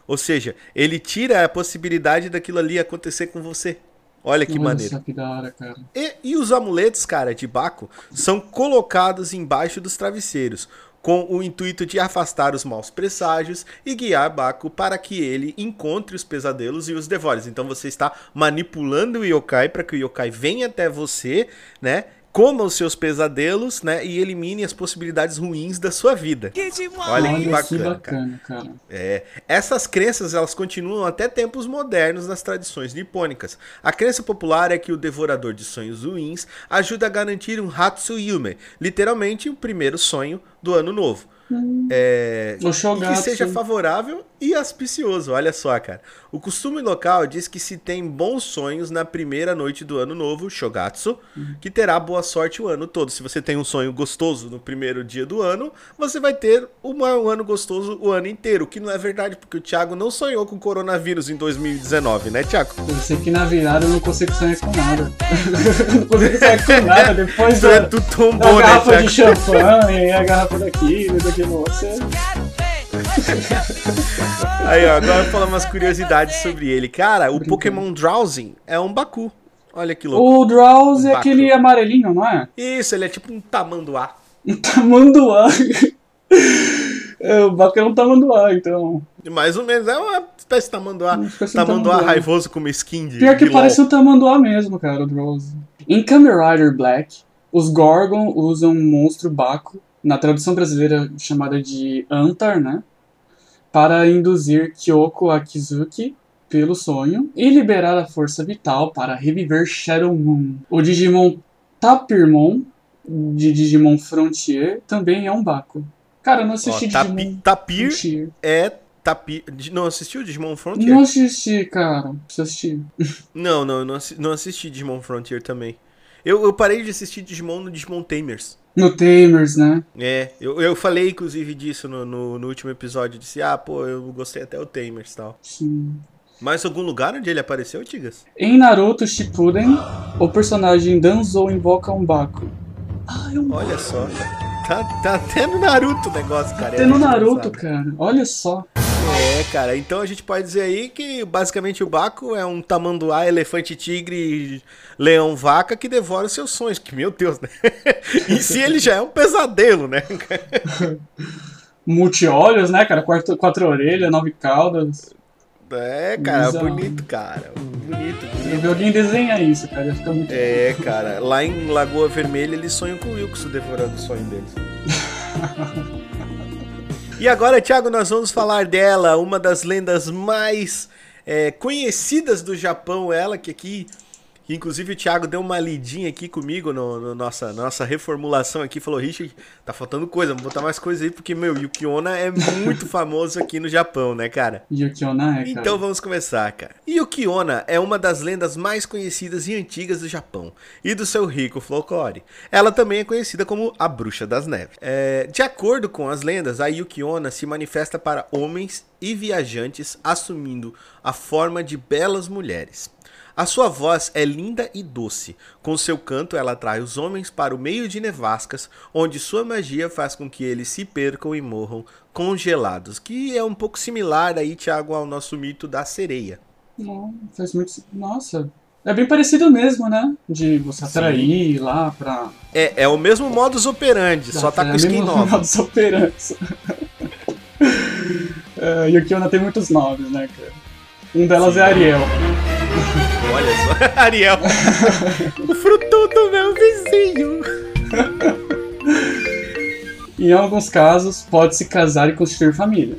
Ou seja, ele tira a possibilidade daquilo ali acontecer com você. Olha que Olha maneiro. que hora. E, e os amuletos, cara, de Baco são colocados embaixo dos travesseiros, com o intuito de afastar os maus presságios e guiar Baco para que ele encontre os pesadelos e os devore. Então você está manipulando o yokai para que o yokai venha até você, né? Coma os seus pesadelos, né? E elimine as possibilidades ruins da sua vida. Olha, que bacana, cara. bacana, cara. É, essas crenças elas continuam até tempos modernos nas tradições nipônicas. A crença popular é que o devorador de sonhos ruins ajuda a garantir um Hatsuyume, literalmente o primeiro sonho do ano novo. É, O e que seja favorável e auspicioso, olha só, cara. O costume local diz que se tem bons sonhos na primeira noite do ano novo, Shogatsu, que terá boa sorte o ano todo. Se você tem um sonho gostoso no primeiro dia do ano, você vai ter uma- um ano gostoso o ano inteiro, que não é verdade, porque o Thiago não sonhou com coronavírus em 2019, né, Thiago? Eu sei que na virada eu não consigo sonhar com nada. não consigo sonhar com nada. Depois Tu, é- da, tu tombou, né, garrafa Thiago? de champanhe, a garrafa daquilo, daquilo. Você... Aí, ó, agora falar umas curiosidades sobre ele. Cara, o Pokémon Drowsing é um Baku. Olha que louco. O Drowse é Baco. aquele amarelinho, não é? Isso, ele é tipo um tamanduá. Um tamanduá. É, o Baco é um tamanduá, então. Mais ou menos, é uma espécie de tamanduá. Espécie Tamanduá tamanduá. raivoso com uma skin de Pior que de LOL. parece um tamanduá mesmo, cara, o Drowse. Em Kamen Rider Black, os Gorgon usam um monstro Baco na tradução brasileira chamada de Antar, né? Para induzir Kyoko Akizuki pelo sonho e liberar a força vital para reviver Shadow Moon. O Digimon Tapirmon de Digimon Frontier também é um Baco. Cara, eu não assisti Ó, Tapi- Digimon Tapir Frontier. é Tapir. Não assistiu Digimon Frontier? Não assisti, cara. Preciso assistir. Não, não, eu não, assi- não assisti Digimon Frontier também. Eu, eu parei de assistir Digimon no Digimon Tamers. No Tamers, né? É, eu, eu falei inclusive disso no, no, no último episódio. Disse, ah, pô, eu gostei até o Tamers e tal. Sim. Mais algum lugar onde ele apareceu, Tigas? Em Naruto Shippuden, o personagem Danzo invoca um Baco. Ah, é um Olha só. Tá, tá até no Naruto o negócio, cara. Até é no muito Naruto, cara. Olha só. É, cara. Então a gente pode dizer aí que basicamente o Baco é um tamanduá, elefante, tigre, leão, vaca que devora os seus sonhos. Que, meu Deus, né? em si ele já é um pesadelo, né? Multi-olhos, né, cara? Quatro, quatro orelhas, nove caudas. É, cara, bonito, cara. Bonito, bonito. alguém desenhar isso, cara. Ia ficar muito. É, cara. Lá em Lagoa Vermelha eles sonham com o Wilkson devorando o sonho deles. E agora, Thiago, nós vamos falar dela, uma das lendas mais é, conhecidas do Japão, ela que aqui, inclusive o Thiago deu uma lidinha aqui comigo no, no nossa, nossa reformulação aqui, falou, Richard, tá faltando coisa, vamos botar mais coisa aí, porque, meu, Yukiona é muito famoso aqui no Japão, né, cara? Yukiona é, cara. Então vamos começar, cara. Yukiona é uma das lendas mais conhecidas e antigas do Japão e do seu rico folclore. Ela também é conhecida como a Bruxa das Neves. É, de acordo com as lendas, a Yukiona se manifesta para homens e viajantes assumindo a forma de belas mulheres. A sua voz é linda e doce. Com seu canto, ela atrai os homens para o meio de nevascas, onde sua magia faz com que eles se percam e morram congelados, que é um pouco similar aí, Thiago, ao nosso mito da sereia. Não, faz muito. Nossa. É bem parecido mesmo, né? De você atrair lá pra. É, é o mesmo modus operandi, só tá é com skin mesmo nova. modus operandi. é, Yukiona tem muitos nomes, né, cara? Um delas é Ariel. Olha só, Ariel. o fruto do meu vizinho. Em alguns casos, pode se casar e constituir família.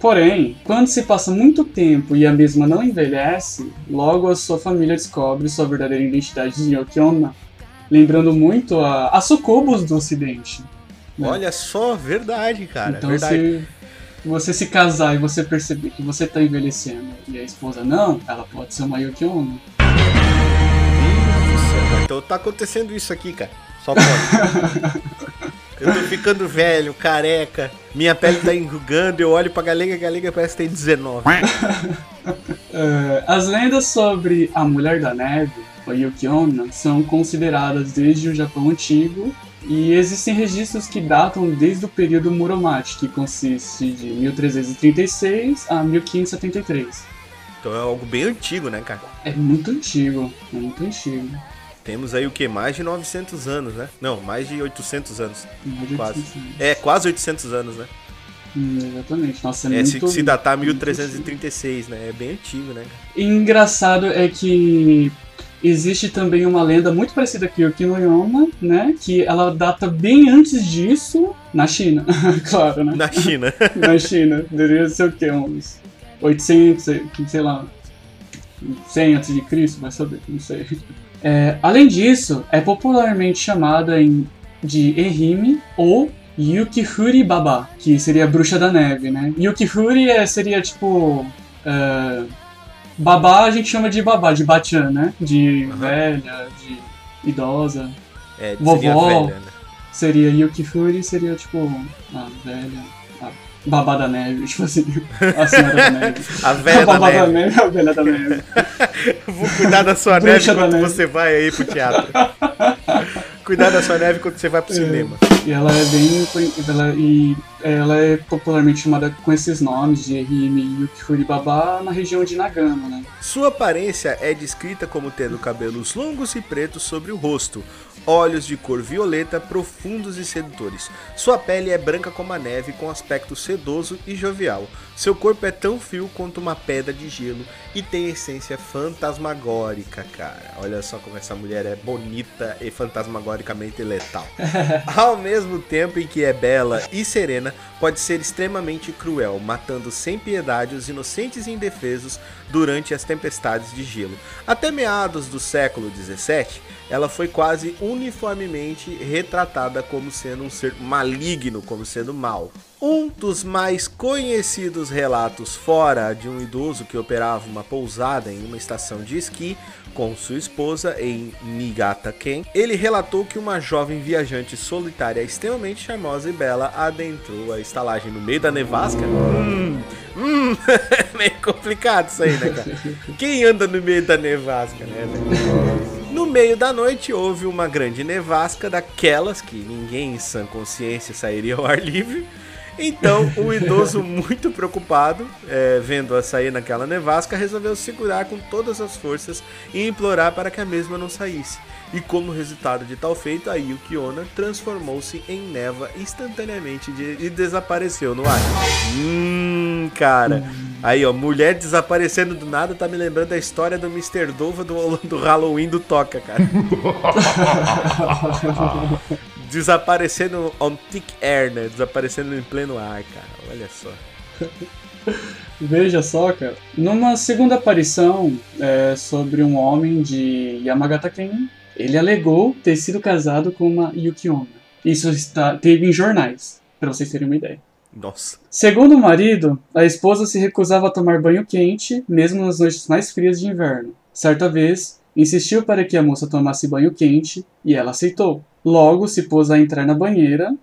Porém, quando se passa muito tempo e a mesma não envelhece, logo a sua família descobre sua verdadeira identidade de Yukiona, lembrando muito a, a Sucubus do Ocidente. né? Olha só, verdade, cara. então, verdade. se você se casar e você perceber que você tá envelhecendo e a esposa não, ela pode ser uma. Nossa, então tá acontecendo isso aqui, cara. Só pode. Eu tô ficando velho, careca. Minha pele tá enrugando, eu olho pra galega, a galega parece que tem 19. É, as lendas sobre a Mulher da Neve, ou Yukiona, são consideradas desde o Japão antigo e existem registros que datam desde o período Muromachi, que consiste de 1336 a 1573. Então é algo bem antigo, né, cara? É muito antigo, é muito antigo. Temos aí o que? Mais de 900 anos, né? Não, mais de 800 anos. De Quase. 800 anos. É, quase 800 anos, né? Hum, exatamente. Nossa, é, É, muito, se, se datar muito 1336, né? É bem antigo, né? E engraçado é que existe também uma lenda muito parecida com Yuki no Yoma, né? Que ela data bem antes disso na China, claro, né? Na China. Na China. Deveria ser o quê? Uns 800, sei lá, 100 antes de Cristo, vai saber, não sei. É, além disso, é popularmente chamada em, de Ehime ou Yukihuri Baba, que seria bruxa da neve, né? Yukihuri é, seria tipo. é, babá a gente chama de babá, de bachan, né? De Aham. velha, de idosa. É, Vovó. seria velha, né? Seria Yukihuri, seria tipo. A velha. A babá da neve, tipo assim. A senhora da neve. A a velha da babá da neve. neve, a velha da neve. Vou cuidar da sua neve da quando você vai aí pro teatro. Cuidar da sua neve quando você vai pro É. cinema. E ela é bem. Ela, e ela é popularmente chamada com esses nomes de Rime e Yukifuri Baba na região de Nagano, né? Sua aparência é descrita como tendo cabelos longos e pretos sobre o rosto, olhos de cor violeta profundos e sedutores. Sua pele é branca como a neve, com aspecto sedoso e jovial. Seu corpo é tão frio quanto uma pedra de gelo e tem essência fantasmagórica, cara. Olha só como essa mulher é bonita e fantasmagoricamente letal. Ao mesmo tempo em que é bela e serena, pode ser extremamente cruel, matando sem piedade os inocentes e indefesos durante as tempestades de gelo. Até meados do século 17, ela foi quase uniformemente retratada como sendo um ser maligno, como sendo mal. Um dos mais conhecidos relatos fora de um idoso que operava uma pousada em uma estação de esqui com sua esposa em Niigata-ken, ele relatou que uma jovem viajante solitária extremamente charmosa e bela adentrou a estalagem no meio da nevasca. Hum, hum, meio complicado isso aí, né, cara? Quem anda no meio da nevasca, né? No meio da noite houve uma grande nevasca daquelas que ninguém em sã consciência sairia ao ar livre. Então, o idoso, muito preocupado, é, vendo-a sair naquela nevasca, resolveu segurar com todas as forças e implorar para que a mesma não saísse. E como resultado de tal feito, a Yuki Onna transformou-se em neva instantaneamente de- e desapareceu no ar. Hum, cara. Aí, ó, mulher desaparecendo do nada tá me lembrando da história do Mr. Dova do, do Halloween do Toca, cara. Desaparecendo on thick air, né? Desaparecendo em pleno ar, cara. Olha só. Veja só, cara. Numa segunda aparição é, sobre um homem de Yamagata-ken, ele alegou ter sido casado com uma Yuki Onna. Isso está, teve em jornais, para vocês terem uma ideia. Nossa. Segundo o marido, a esposa se recusava a tomar banho quente, mesmo nas noites mais frias de inverno. Certa vez, insistiu para que a moça tomasse banho quente e ela aceitou. Logo se pôs a entrar na banheira,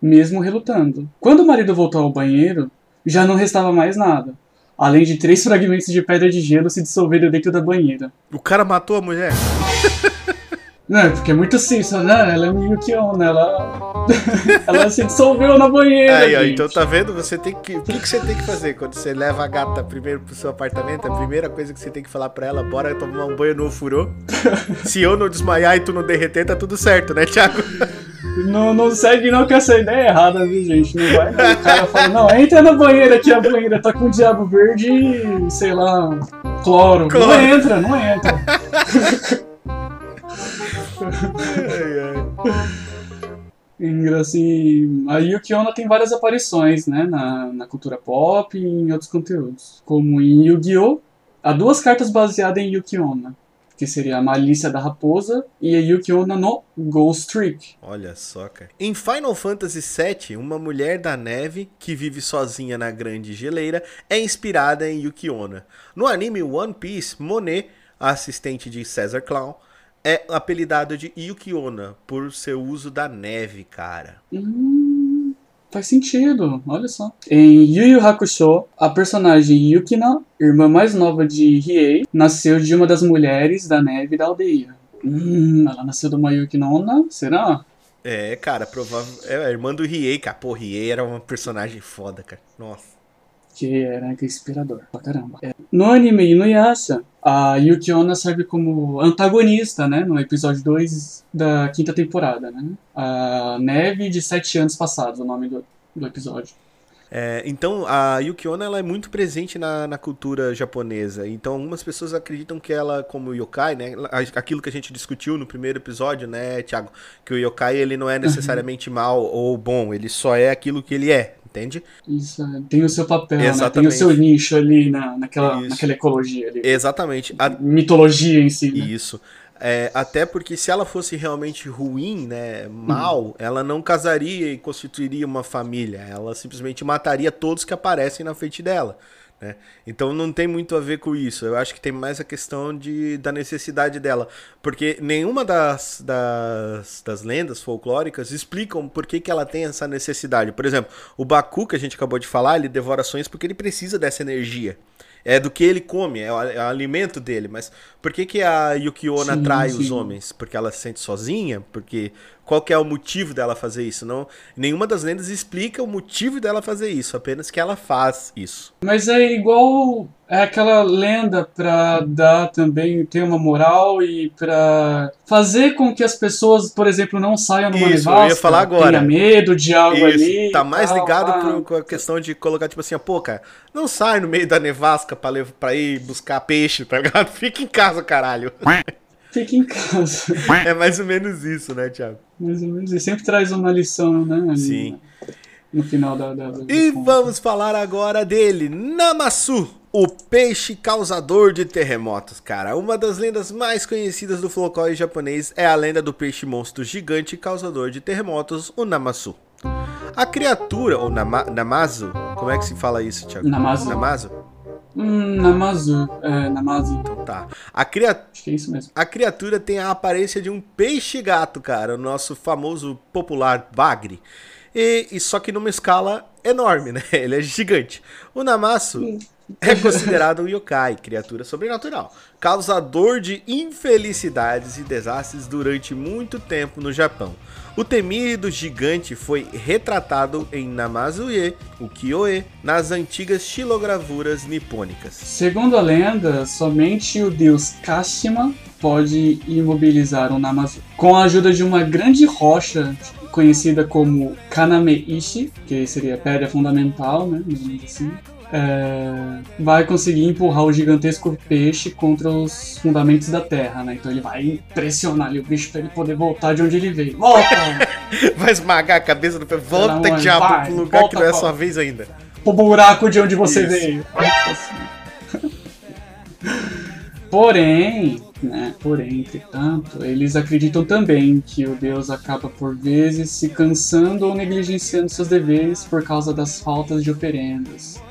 mesmo relutando. Quando o marido voltou ao banheiro, já não restava mais nada, além de três fragmentos de pedra de gelo se dissolverem dentro da banheira. O cara matou a mulher? Não, é porque é muito simples, né? Ela é uma Yuki Onna, ela... ela se dissolveu na banheira, Aí, ó, então tá vendo? Você tem que. O que, que você tem que fazer quando você leva a gata primeiro pro seu apartamento? A primeira coisa que você tem que falar pra ela, bora tomar um banho no ofurô. Se eu não desmaiar e tu não derreter, tá tudo certo, né, Thiago? Não, não segue não que essa ideia é errada, viu, gente? Não vai não. O cara fala, não, entra na banheira aqui, a banheira tá com diabo verde e, sei lá, cloro. Cloro. Não entra, não entra. Engra- Assim, a Yuki tem várias aparições, né, na, na cultura pop e em outros conteúdos. Como em Yu-Gi-Oh! Há duas cartas baseadas em Yuki que seria a Malícia da Raposa e a Yuki no Ghost Trick. Olha só, cara. Em Final Fantasy VII, uma mulher da neve que vive sozinha na grande geleira é inspirada em Yuki. No anime One Piece, Monet, assistente de Caesar Clown, é apelidado de Yuki Onna por seu uso da neve, cara. Hum, faz sentido, olha só. Em Yu Yu Hakusho, a personagem Yukina, irmã mais nova de Riei, nasceu de uma das mulheres da neve da aldeia. Hum, ela nasceu de uma Yukinona? Será? É, cara, provável. É a irmã do Riei, cara. Pô, Riei era uma personagem foda, cara. Nossa. Que era que inspirador pra caramba. É, No anime Inuyasha, a Yukiona serve como antagonista, né? No episódio 2 da quinta temporada, né? A Neve de Sete Anos Passados, o nome do, do episódio. É, então, a Yuki Onna ela é muito presente na, na cultura japonesa. Então, algumas pessoas acreditam que ela, como yokai, né? Aquilo que a gente discutiu no primeiro episódio, né, Thiago? Que o yokai ele não é necessariamente mal ou bom, ele só é aquilo que ele é, entende? Isso, é, tem o seu papel, né? Tem o seu nicho ali na, naquela, Isso. naquela ecologia ali. Exatamente. A- Mitologia em si, né? Isso. É, até porque se ela fosse realmente ruim, né, mal, ela não casaria e constituiria uma família. Ela simplesmente mataria todos que aparecem na frente dela. Né? Então não tem muito a ver com isso. Eu acho que tem mais a questão de, da necessidade dela. Porque nenhuma das, das, das lendas folclóricas explicam por que, que ela tem essa necessidade. Por exemplo, o Baku, que a gente acabou de falar, ele devora sonhos porque ele precisa dessa energia. É do que ele come, é o, é o alimento dele. Mas por que, que a Yukiona Sim, trai os sim. homens? Porque ela se sente sozinha? Porque qual que é o motivo dela fazer isso? Não, nenhuma das lendas explica o motivo dela fazer isso, apenas que ela faz isso. Mas é igual é aquela lenda pra dar também ter uma moral e pra fazer com que as pessoas, por exemplo, não saiam numa Isso, eu nevasca, ia falar agora. tenha medo de algo Isso, ali. tá mais tal, ligado pá. pro- com a questão de colocar, tipo assim, pô, cara, não sai no meio da nevasca pra ir buscar peixe, tá ligado? Fica em casa, caralho. Fica em casa. É mais ou menos isso, né, Thiago? Mais ou menos. E sempre traz uma lição, né? ali Sim. No final da. da, da E vamos falar agora dele, Namasu, o peixe causador de terremotos, cara. Uma das lendas mais conhecidas do folclore japonês é a lenda do peixe monstro gigante causador de terremotos, o Namasu. A criatura, ou nama, Namazu, como é que se fala isso, Thiago? Namazu. Namazu? Hum, Namazu. É, Namazu. Tá. A criatura. Acho que é isso mesmo. A criatura tem a aparência de um peixe-gato, cara, o nosso famoso popular bagre. E, e só que numa escala enorme, né? Ele é gigante. O Namasu é considerado um yokai, criatura sobrenatural, causador de infelicidades e desastres durante muito tempo no Japão. O temido gigante foi retratado em Namazuye, o Kyoe, nas antigas xilogravuras nipônicas. Segundo a lenda, somente o deus Kashima pode imobilizar um Namazu. Com a ajuda de uma grande rocha conhecida como Kaname-ishi, que seria pedra fundamental, né? assim, é, vai conseguir empurrar o gigantesco peixe contra os fundamentos da terra, né? Então ele vai pressionar ali o bicho para ele poder voltar de onde ele veio. Volta! Vai esmagar a cabeça do pé. Volta, Não, diabo, vai, pro lugar volta, que não é sua vez ainda. pro buraco de onde você Isso. veio. Porém, né, porém, entretanto, eles acreditam também que o deus acaba por vezes se cansando ou negligenciando seus deveres por causa das faltas de oferendas.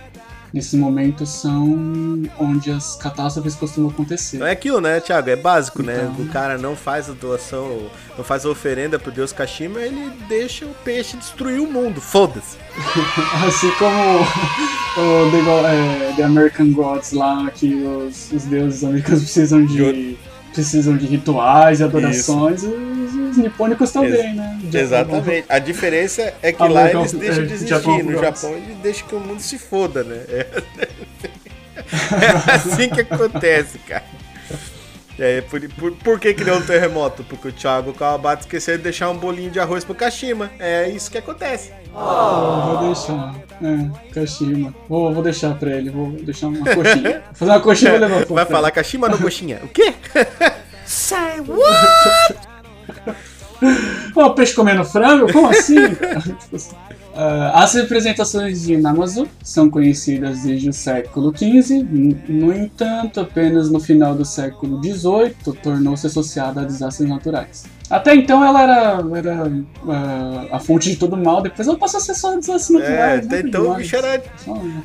Nesses momentos são onde as catástrofes costumam acontecer. Não é aquilo, né, Thiago? É básico, né? Então. O cara não faz a doação, não faz a oferenda pro deus Kashima, ele deixa o peixe destruir o mundo. Foda-se. Assim como o The, é, The American Gods lá, que os, os deuses americanos precisam de, precisam de rituais e adorações, os, os nipônicos também, né? Exatamente. A diferença é que Ah, lá eles deixam é, de existir. Japão No Gods. Japão eles deixam que o mundo se foda, né? É, é assim que acontece, cara. É, por, por, por que que deu um terremoto? Porque o Thiago Kawabata esqueceu de deixar um bolinho de arroz pro Kashima. É isso que acontece. Eu vou deixar. É, Kashima. Vou, vou deixar pra ele, vou deixar uma coxinha. Vou fazer uma coxinha e levar pro Vai falar Kashima no coxinha. O quê? Ó, peixe comendo frango? Como assim? Ah, as representações de Namazu são conhecidas desde o século XV, no no entanto, apenas no final do século XVIII tornou-se associada a desastres naturais. Até então ela era, era ah, a fonte de todo mal, depois ela passou a ser só desastres É, naturais. até né, então o bicho era.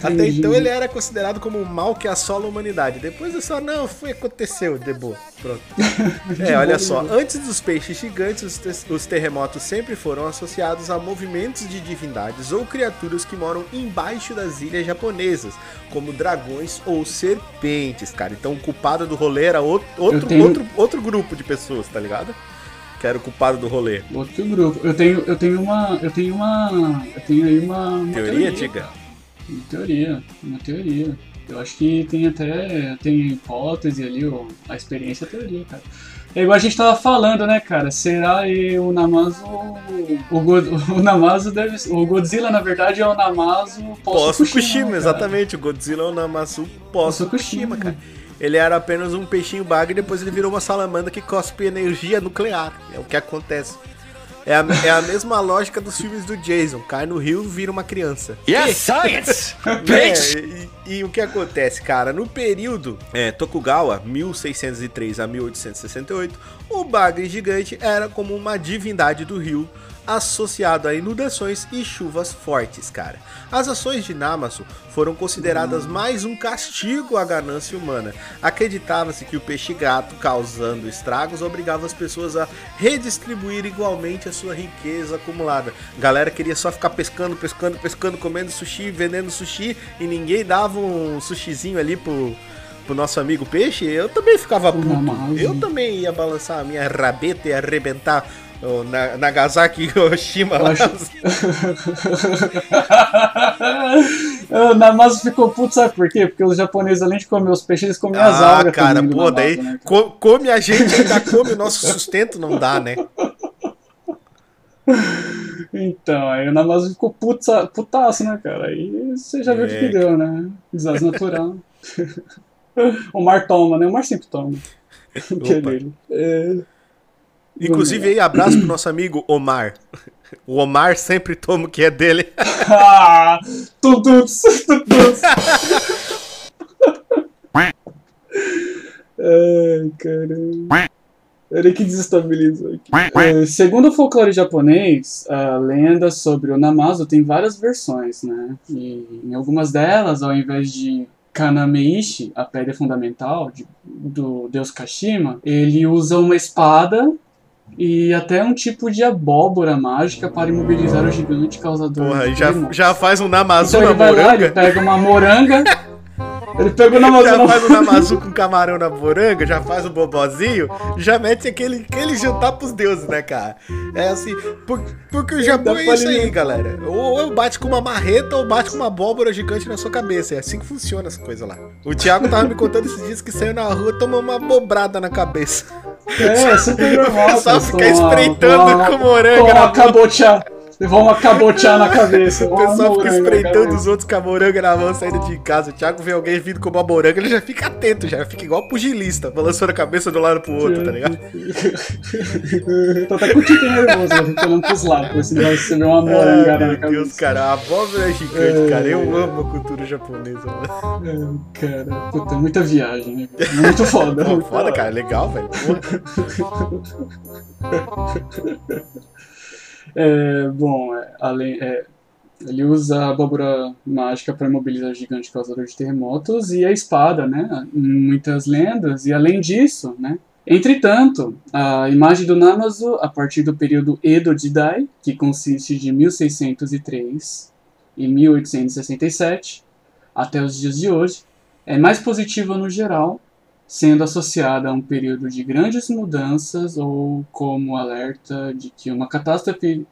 Até então ele era considerado como um mal que assola a humanidade. Depois é só, não, foi, aconteceu, de boa. Pronto. É, olha só, antes dos peixes gigantes, os, te- os terremotos sempre foram associados a movimentos de divindades ou criaturas que moram embaixo das ilhas japonesas, como dragões ou serpentes, cara. Então o culpado do rolê era outro, outro, tenho- outro, outro grupo de pessoas, tá ligado? Que era o culpado do rolê. Outro grupo. Eu tenho, eu tenho uma. Eu tenho uma. Eu tenho aí uma. uma Teoria, diga. Uma teoria. Uma teoria. Eu acho que tem até. Tem hipótese ali, ó, a experiência é a teoria, cara. É igual a gente tava falando, né, cara? Será e o Namazu. O, God, o Namazu deve. O Godzilla, na verdade, é o Namazu Pós-Fukushima, cara. exatamente. O Godzilla é o Namasu pós-Fukushima, Pós-Fukushima. cara. Ele era apenas um peixinho bagre e depois ele virou uma salamandra que cospe energia nuclear. É o que acontece. É a, é a mesma lógica dos filmes do Jason. Cai no rio vira uma criança. Science! É, e, e o que acontece, cara? No período é, Tokugawa, 1603 a 1868, o bagre gigante era como uma divindade do rio associado a inundações e chuvas fortes, cara. As ações de Namazo foram consideradas mais um castigo à ganância humana. Acreditava-se que o peixe gato, causando estragos, obrigava as pessoas a redistribuir igualmente a sua riqueza acumulada. A galera queria só ficar pescando, pescando, pescando, comendo sushi, vendendo sushi e ninguém dava um sushizinho ali pro pro nosso amigo peixe, eu também ficava puto. Eu também ia balançar a minha rabeta e arrebentar Na- Nagasaki e Hiroshima. Eu lá. acho- o Namazo ficou puto, sabe por quê? Porque os japoneses, além de comer os peixes, eles comiam as Ah, algas cara, pô, Namazo, daí né? co- come a gente ainda come o nosso sustento, não dá, né? Então, aí o Namazo ficou puta, putaço, né, cara? Aí você já viu o que, É, que deu, né? Desastre natural. o Mar toma, né? O Mar sempre toma. Que é dele. É... Inclusive aí, abraço pro nosso amigo Omar. O Omar sempre toma o que é dele. Ah! Tuduts! Tuduts! Ai, caramba. Ele que desestabilizou aqui. É, segundo o folclore japonês, a lenda sobre o Namazo tem várias versões, né? E em algumas delas, ao invés de Kanameishi, a pedra fundamental de- do deus Kashima, ele usa uma espada e até um tipo de abóbora mágica para imobilizar o gigante causador Porra, já, já faz um Namazu Então ele vai lá, ele moranga. pega uma moranga. ele pega o Namazu Já faz o Namazu com camarão na moranga, já faz o bobozinho, já mete aquele, aquele jantar pros deuses, né, cara? É assim, por- porque o Japão é isso aí, galera. Ou eu bate com uma marreta ou bate com uma abóbora gigante na sua cabeça. É assim que funciona essa coisa lá. O Thiago tava me contando esses dias que saiu na rua e tomou uma bobrada na cabeça. É, super normal. O pessoal cara, fica tomar- espreitando com moranga na uma Levar uma cabotear na cabeça. O pessoal fica espreitando os outros com a moranga na mão saindo de casa. O Thiago vê alguém vindo com uma moranga, ele já fica atento, já fica igual pugilista, balançando a cabeça de um lado pro outro, tá ligado? Tô até com o tique nervoso, olhando pros lados, se receber uma moranga Ai, na meu cabeça. Deus, cara, a abóbora é gigante, É. cara. Eu amo a cultura japonesa, mano. É, Cara, puta, muita viagem, né? cara? Muito foda. Pô, muito foda, cara, legal, velho. É, bom, é, além, é, ele usa a abóbora mágica para imobilizar o gigante causador de terremotos e a espada, né? Muitas lendas. E além disso, né? Entretanto, a imagem do Namazu, a partir do período Edo Jidai, que consiste de 1603 e 1867 até os dias de hoje, é mais positiva no geral, sendo associada a um período de grandes mudanças ou como alerta de que uma catástrofe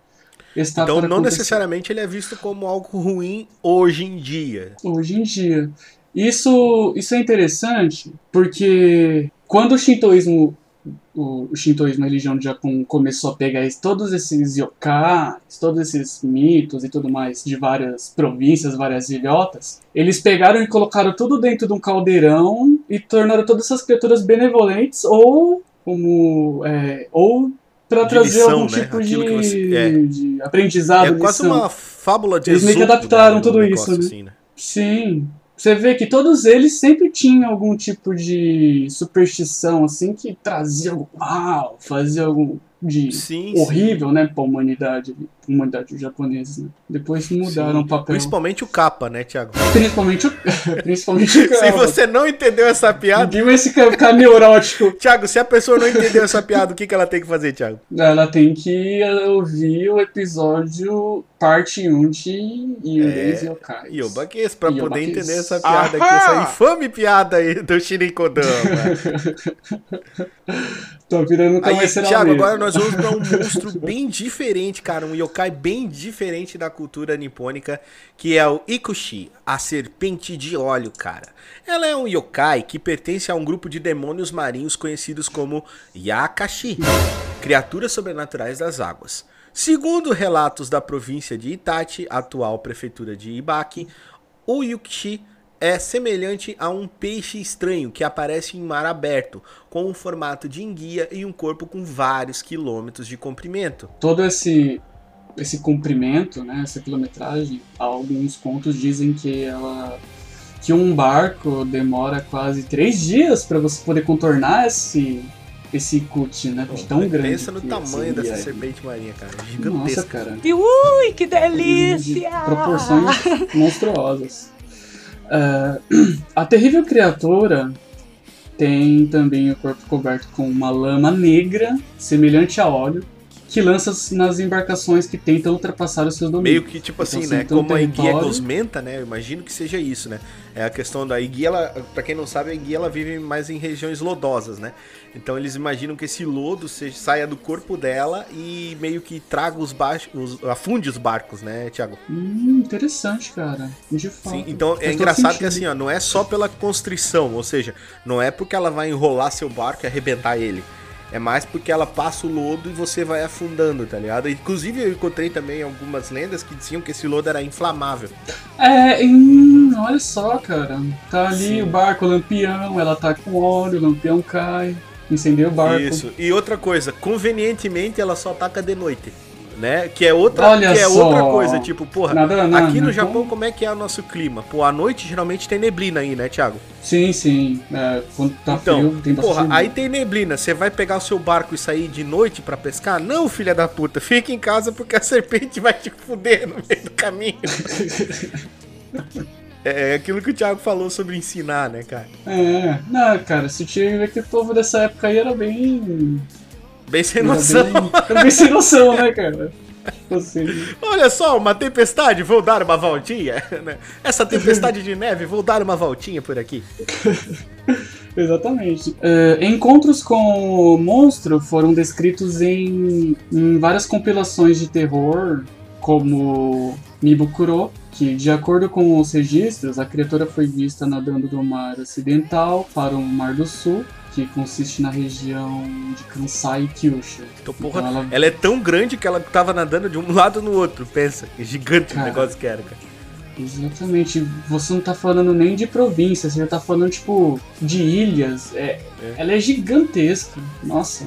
está Então, para não acontecer. necessariamente ele é visto como algo ruim hoje em dia. hoje em dia. Isso, isso é interessante porque quando o shintoísmo, o, o shintoísmo, a religião do Japão, começou a pegar todos esses yokais, todos esses mitos e tudo mais de várias províncias, várias ilhotas, eles pegaram e colocaram tudo dentro de um caldeirão e tornaram todas essas criaturas benevolentes ou como é, ou para trazer lição, algum né? tipo Aquilo de, você- é. de aprendizado. É quase lição. uma fábula de Eles meio que adaptaram né, um tudo isso, né? assim, né? Sim. Você vê que todos eles sempre tinham algum tipo de superstição, assim, que trazia algo mal, fazia algo de Sim, horrível, né, pra humanidade, humanidade japonesa, né? Depois mudaram Sim. o papel. Principalmente o capa, né, Thiago? Principalmente o, principalmente o Se cara. você não entendeu essa piada, Ninguém vai se ca- ficar neurótico. Thiago, se a pessoa não entendeu essa piada, o que, que ela tem que fazer, Thiago? Ela tem que ouvir o episódio parte 1 de Yurei É, Yokai. E o Baquês, pra poder Yobaquês. entender essa piada aqui, essa infame piada aí do Shirikodama. Tô virando nunca Aí, Thiago, mesmo. agora nós vamos pra um monstro bem diferente, cara. Um yokai bem diferente da cultura nipônica, que é o Ikushi, a serpente de óleo, cara. Ela é um yokai que pertence a um grupo de demônios marinhos conhecidos como Yakashi, criaturas sobrenaturais das águas. Segundo relatos da província de Itachi, atual prefeitura de Ibaki, o Yukishi é semelhante a um peixe estranho que aparece em mar aberto, com um formato de enguia e um corpo com vários quilômetros de comprimento. todo esse esse comprimento, né, essa quilometragem, alguns contos dizem que ela que um barco demora quase três dias para você poder contornar esse esse cut, né? De tão grande. Pensa no que tamanho seria dessa serpente marinha, cara. Nossa, Gigantesca. cara. E ui, que de delícia! proporções monstruosas. Ah, a terrível criatura tem também o corpo coberto com uma lama negra, semelhante a óleo, que lança nas embarcações que tentam ultrapassar os seus domínios. Meio que, tipo Então, assim, assim, né? um Como a enguia é território- gosmenta, né? Eu imagino que seja isso, né? É a questão da enguia, ela, pra quem não sabe, a enguia ela vive mais em regiões lodosas, né? Então eles imaginam que esse lodo seja, saia do corpo dela e meio que traga os barcos, afunde os barcos, né, Thiago? Hum, interessante, cara. De fato. Sim, então é engraçado que sentido. assim, ó, não é só pela constrição, ou seja, não é porque ela vai enrolar seu barco e arrebentar ele. É mais porque ela passa o lodo e você vai afundando, tá ligado? Inclusive eu encontrei também algumas lendas que diziam que esse lodo era inflamável. É, hum, olha só, cara. Tá ali Sim. o barco, o lampião, ela tá com óleo, o lampião cai, incendeia o barco. Isso. E outra coisa, convenientemente ela só ataca de noite. Né? Que é outra, Olha que é só. outra coisa, tipo, porra, Nada, nada, aqui no Japão como é que é o nosso clima? Pô, à noite geralmente tem neblina aí, né, Thiago? Sim, sim. É, quando tá Então, frio, tem porra, aí tem neblina, você vai pegar o seu barco e sair de noite pra pescar? Não, filha da puta, fica em casa porque a serpente vai te fuder no meio do caminho. É aquilo que o Thiago falou sobre ensinar, né, cara? É, não, cara, se tinha ver que o povo dessa época aí era bem. Bem sem noção. bem, bem sem noção, né, cara? Tipo assim. Olha só, uma tempestade, vou dar uma voltinha. né? Essa tempestade de neve, vou dar uma voltinha por aqui. Exatamente. É, encontros com o monstro foram descritos em, em várias compilações de terror, como Mibukuro, que, de acordo com os registros, a criatura foi vista nadando do mar ocidental para o mar do sul, que consiste na região de Kansai e Kyushu. Então, porra, Então ela- ela... é tão grande que ela tava nadando de um lado no outro. Pensa, que gigante o Cara. negócio que era, cara. Exatamente. Você não tá falando nem de província, você já tá falando, tipo, de ilhas. É, É. Ela é gigantesca. Nossa.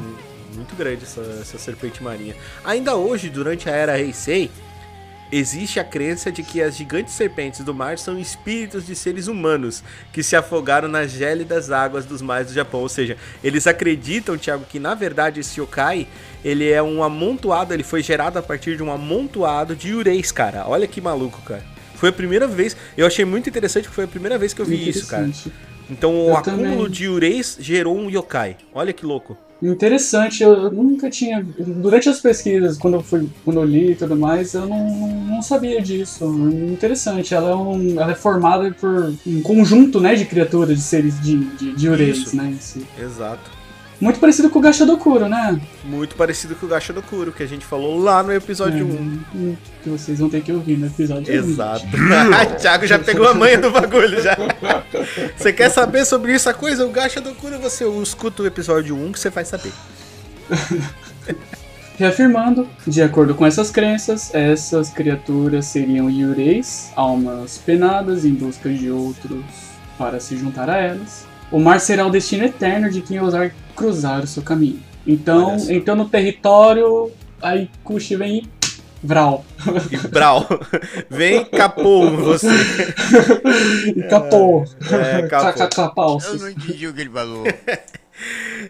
Muito grande essa, essa serpente marinha. Ainda hoje, durante a era Heisei, existe a crença de que as gigantes serpentes do mar são espíritos de seres humanos que se afogaram nas gélidas águas dos mares do Japão. Ou seja, eles acreditam, Thiago, que na verdade esse yokai, ele é um amontoado, ele foi gerado a partir de um amontoado de ureis, cara. Olha que maluco, cara. Foi a primeira vez, eu achei muito interessante que foi a primeira vez que eu vi isso, cara. Então o Eu acúmulo também. de ureis gerou um yokai. Olha que louco. Interessante, eu nunca tinha. Durante as pesquisas, quando eu, fui, quando eu li e tudo mais, eu não, não sabia disso. Interessante, ela é, um, ela é formada por um conjunto né, de criaturas, de seres de, de, de ureis, né? Exato. Muito parecido com o Gashadokuro, né? Muito parecido com o Gacha do Kuro, que a gente falou lá no episódio 1. Hum, Que vocês vão ter que ouvir no episódio. Exato. Ai, Thiago já pegou a manha do bagulho já. Você quer saber sobre essa coisa? O Gacha do Kuro, você escuta o episódio 1 que você vai saber. Reafirmando, de acordo com essas crenças, essas criaturas seriam yureis, almas penadas em busca de outros para se juntar a elas. O mar será o destino eterno de quem ousar cruzar o seu caminho. Então, então no território, aí Kushi vem e Vral. E Brau, vem capou você. E capô. É, capô. Capalços. Eu não entendi o que ele falou.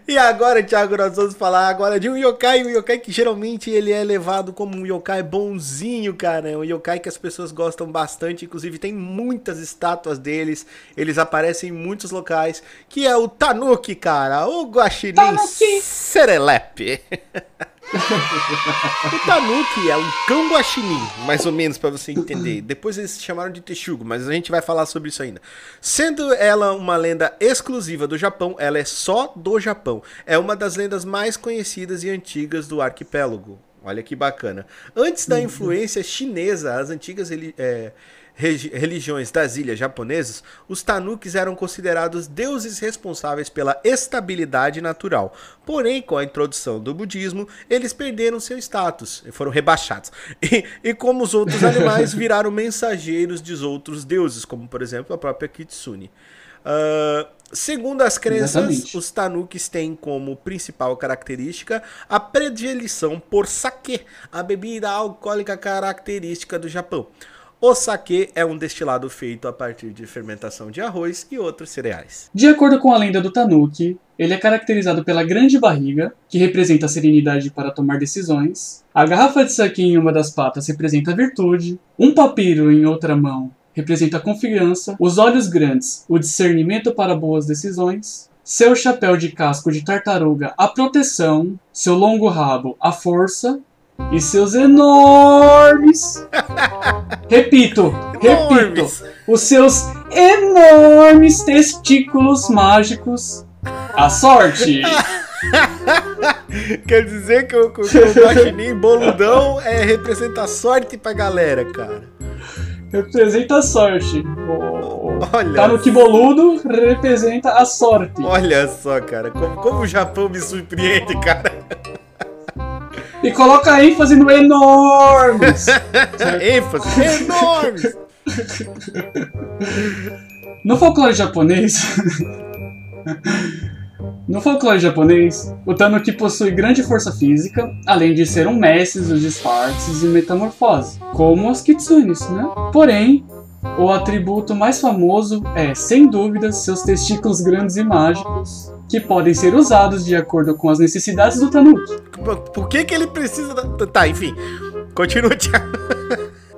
E agora, Thiago, nós vamos falar agora de um yokai, um yokai que geralmente ele é levado como um yokai bonzinho, cara. É um yokai que as pessoas gostam bastante, inclusive tem muitas estátuas deles, eles aparecem em muitos locais, que é o Tanuki, cara, o Guaxinim Tanuki. Serelepe. o Tanuki é um cão guaxinim, mais ou menos pra você entender. Depois eles se chamaram de Texugo, mas a gente vai falar sobre isso ainda. Sendo ela uma lenda exclusiva do Japão, ela é só do Japão. É uma das lendas mais conhecidas e antigas do arquipélago. Olha que bacana. Antes da influência chinesa, as antigas é, religiões das ilhas japonesas, os tanukis eram considerados deuses responsáveis pela estabilidade natural. Porém, com a introdução do budismo, eles perderam seu status, e foram rebaixados. E, e como os outros animais, viraram mensageiros de outros deuses, como por exemplo a própria Kitsune. Ah, segundo as crenças, Exatamente. os tanukis têm como principal característica a predileção por sake, a bebida alcoólica característica do Japão. O saquê é um destilado feito a partir de fermentação de arroz e outros cereais. De acordo com a lenda do Tanuki, ele é caracterizado pela grande barriga, que representa a serenidade para tomar decisões. A garrafa de saque em uma das patas representa a virtude. Um papiro em outra mão representa a confiança. Os olhos grandes, o discernimento para boas decisões. Seu chapéu de casco de tartaruga, a proteção. Seu longo rabo, a força. E seus enormes. repito, repito. Os seus enormes testículos mágicos. A sorte! Quer dizer que o, que o que guaxinim boludão é, representa a sorte pra galera, cara. representa a sorte. Olha Tanuki boludo representa a sorte. Olha só, cara, como, como o Japão me surpreende, cara. E coloca ênfase no enormes. ênfase enorme. No folclore japonês. No folclore japonês, o Tanuki possui grande força física, além de ser um mestre dos disfarces e metamorfose, como os kitsunes, né? Porém, o atributo mais famoso é, sem dúvida, seus testículos grandes e mágicos, que podem ser usados de acordo com as necessidades do Tanuki. Por- que que ele precisa da... Tá, enfim. Continua, Thiago.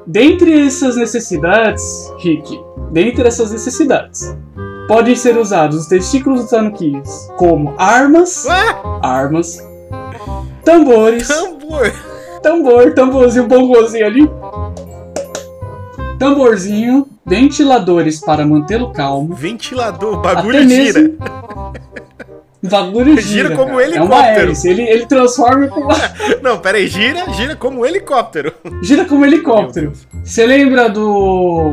Dentre essas necessidades, Rick, dentre essas necessidades, podem ser usados os testículos dos Tanukis como armas, Ué? armas, tambores, Tambor. tambor, tamborzinho, bongozinho ali, tamborzinho, ventiladores para mantê-lo calmo, Ventilador, bagulho até gira. mesmo bagulho gira, Gira como cara. É helicóptero. hélice, ele, ele transforma com Não, pera aí, gira, gira como um helicóptero. gira como helicóptero. Você lembra do.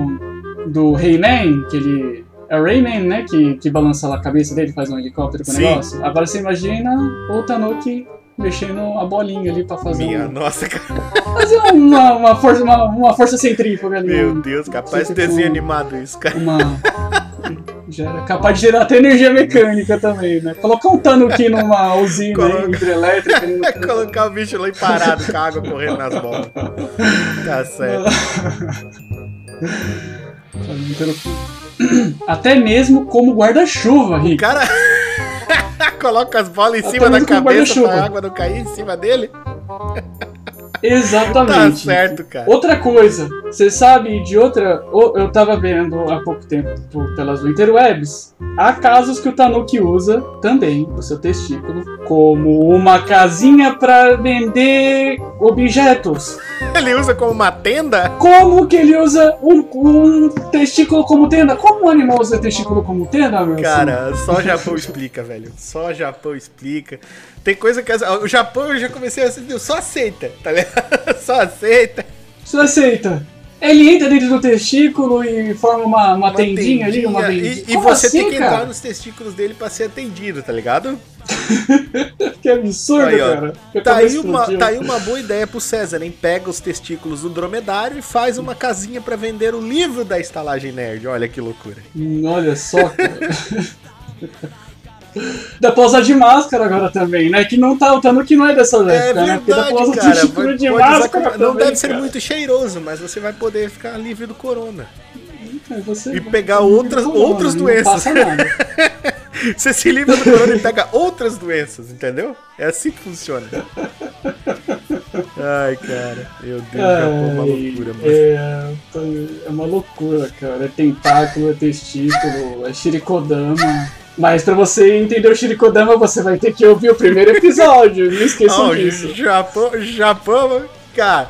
do Rayman? Que ele. É o Rayman, né? Que, que balança lá a cabeça dele, faz um helicóptero com o negócio. Agora você imagina o Tanuki mexendo a bolinha ali pra fazer, Minha um, nossa, cara. fazer uma, uma, força, uma, uma força centrífuga ali. Meu Deus, capaz de desenho animado isso, cara. Uma. Já era capaz de gerar até energia mecânica também, né? Colocar um Tanuki numa usina Coloca- hidrelétrica. colocar o bicho lá parado com a água correndo nas bolas. Tá certo. Até mesmo como guarda-chuva, O Rick. cara coloca as bolas em Até cima da cabeça pra água não cair em cima dele. Exatamente. Tá certo, cara. Outra coisa, você sabe de outra. Eu tava vendo há pouco tempo por- pelas interwebs. Há casos que o Tanuki usa também o seu testículo como uma casinha pra vender objetos. Ele usa como uma tenda? Como que ele usa um, um testículo como tenda? Como um animal usa testículo como tenda, meu Cara, só o Japão explica, velho. Só o Japão explica. Tem coisa que. O Japão eu já comecei a só aceita, tá ligado? Só aceita. Você aceita? Ele entra dentro do testículo e forma uma, uma, Uma tendinha, ali, uma tendinha, bendinha. E, e você assim, tem que cara? entrar nos testículos dele pra ser atendido, tá ligado? Que absurdo, Aí, cara. Tá aí, uma, tá aí uma boa ideia pro César, hein? Pega os testículos do dromedário e faz uma casinha pra vender o livro da estalagem nerd. Olha que loucura. Hum, Olha só, cara. Dá pra usar de máscara agora também, né? Que não tá, o Tanuki não é dessa É época, né? Porque pra verdade, usar cara. de usar máscara como- também, Não deve ser cara. muito cheiroso, mas você vai poder ficar livre do corona. É, você- E pegar outras- não fala, outras não doenças. Você se livra do corona e pega outras doenças, entendeu? É assim que funciona. Ai, cara. Meu Deus, é uma loucura, mano. É, é uma loucura, cara. É tentáculo, é testículo, é shirikodama. Mas pra você entender o shirikodama, você vai ter que ouvir o primeiro episódio. Não esqueçam Ah, o disso. Japão, Japão, cara.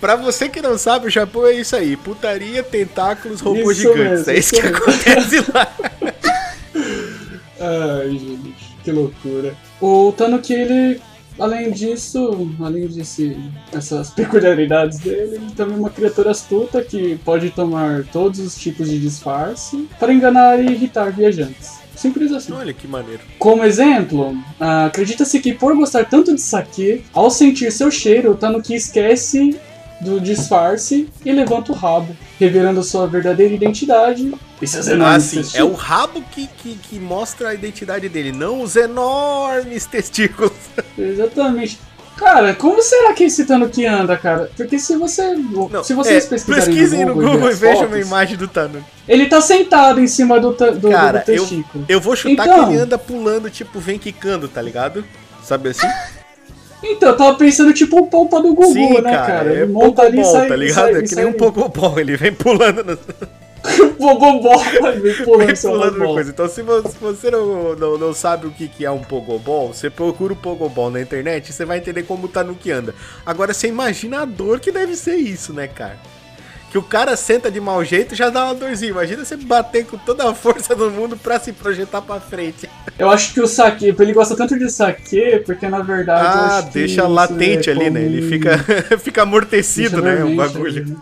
Pra você que não sabe, o Japão é isso aí: putaria, tentáculos, robôs Isso gigantes. mesmo, é isso isso que mesmo. acontece lá. Ai, gente, que loucura. O Tanuki, ele, além disso, além desse, essas peculiaridades dele, ele também é uma criatura astuta que pode tomar todos os tipos de disfarce para enganar e irritar viajantes. Simples assim. Olha que maneiro. Como exemplo, ah, acredita-se que por gostar tanto de saque, ao sentir seu cheiro, o Tanuki esquece do disfarce e levanta o rabo, revelando sua verdadeira identidade e seus Ah, enormes sim. É o rabo que, que, que mostra a identidade dele, não os enormes testículos. Exatamente. Cara, como será que esse Tanuki anda, cara? Porque se você. Não, se vocês é, pesquisarem pesquisem no Google, ver e as vejam uma imagem do Tanuki. Ele tá sentado em cima do, do, Cara, do testículo. Eu vou chutar Então- que ele anda pulando, tipo, vem quicando, tá ligado? Sabe assim? Então, eu tava pensando tipo o polpa do Gugu, Sim, né, cara. cara? É monta ali e sai. tá e ligado? sai- é e que nem um sai- Pogobol, ele vem pulando no, Pogobol, vem pulando, vem coisa. Então, se você, não, não, não sabe o que, que é um Pogobol, você procura o Pogobol na internet e você vai entender como tá no que anda. Agora, você imagina a dor que deve ser isso, né, cara? Que o cara senta de mau jeito e já dá uma dorzinha. Imagina você bater com toda a força do mundo pra se projetar pra frente. Eu acho que o saque, ele gosta tanto de saque, porque na verdade. Ah, deixa latente é ali, né? Ele fica, fica amortecido, né? O bagulho. ali.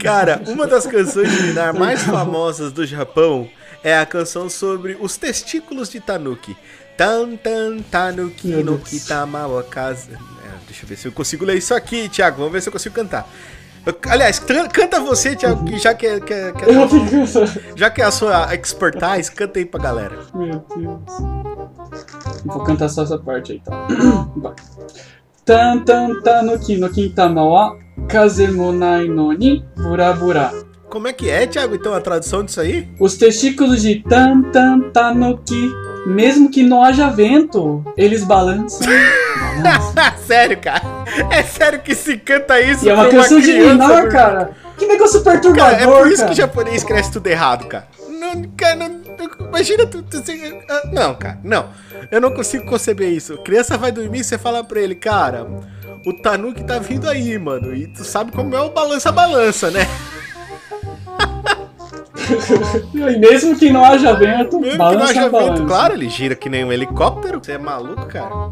Cara, uma das canções de Minar mais famosas do Japão é a canção sobre os testículos de Tanuki. Tan tan tanuki no Deus. kitamawa casa. É, deixa eu ver se eu consigo ler isso aqui, Thiago. Vamos ver se eu consigo cantar. Aliás, can- canta você, Thiago, que já que, é- que, é- que, é- já que é a sua expertise, canta aí pra galera. Meu Deus. Vou cantar só essa parte aí, tá? Vai. Como é que é, Thiago, então, a tradução disso aí? Os testículos de tan tan tanuki, mesmo que não haja vento, eles balançam. balançam. sério, cara. É sério que se canta isso E é uma pra canção de meu cara. Que negócio Cara, perturbador, é por isso cara. que o japonês cresce tudo errado, cara. Não, cara, não, imagina tu, tu assim, ah, Não, cara, não. Eu não consigo conceber isso. Criança vai dormir e você fala pra ele, cara, o Tanuki tá vindo aí, mano. E tu sabe como é o balança-balança, né? E mesmo que não haja vento, Mesmo que balança, não haja balança. vento, claro, ele gira que nem um helicóptero. Você é maluco, cara?